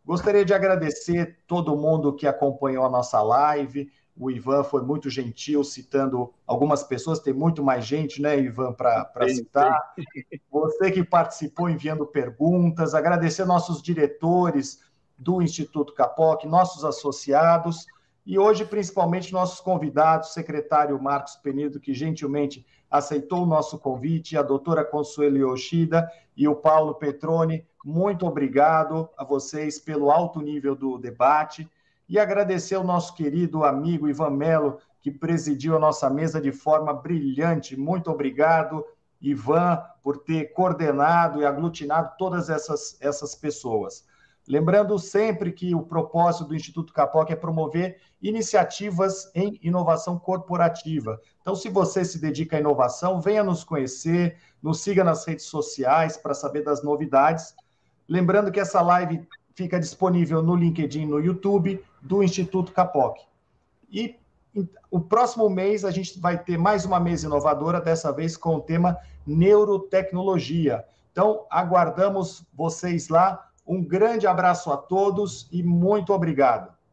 Gostaria de agradecer todo mundo que acompanhou a nossa live, o Ivan foi muito gentil citando algumas pessoas, tem muito mais gente, né, Ivan, para citar. Você que participou enviando perguntas, agradecer nossos diretores do Instituto Capoc, nossos associados E hoje, principalmente, nossos convidados, secretário Marcos Penido, que gentilmente aceitou o nosso convite, a doutora Consuelo Yoshida e o Paulo Petroni, muito obrigado a vocês pelo alto nível do debate e agradecer ao nosso querido amigo Ivan Melo, que presidiu a nossa mesa de forma brilhante. Muito obrigado, Ivan, por ter coordenado e aglutinado todas essas, essas pessoas. Lembrando sempre que o propósito do Instituto Capoc é promover iniciativas em inovação corporativa. Então, se você se dedica à inovação, venha nos conhecer, nos siga nas redes sociais para saber das novidades. Lembrando que essa live fica disponível no LinkedIn, no YouTube do Instituto Capoc. E o próximo mês a gente vai ter mais uma mesa inovadora, dessa vez com o tema neurotecnologia. Então, aguardamos vocês lá um grande abraço a todos e muito obrigado.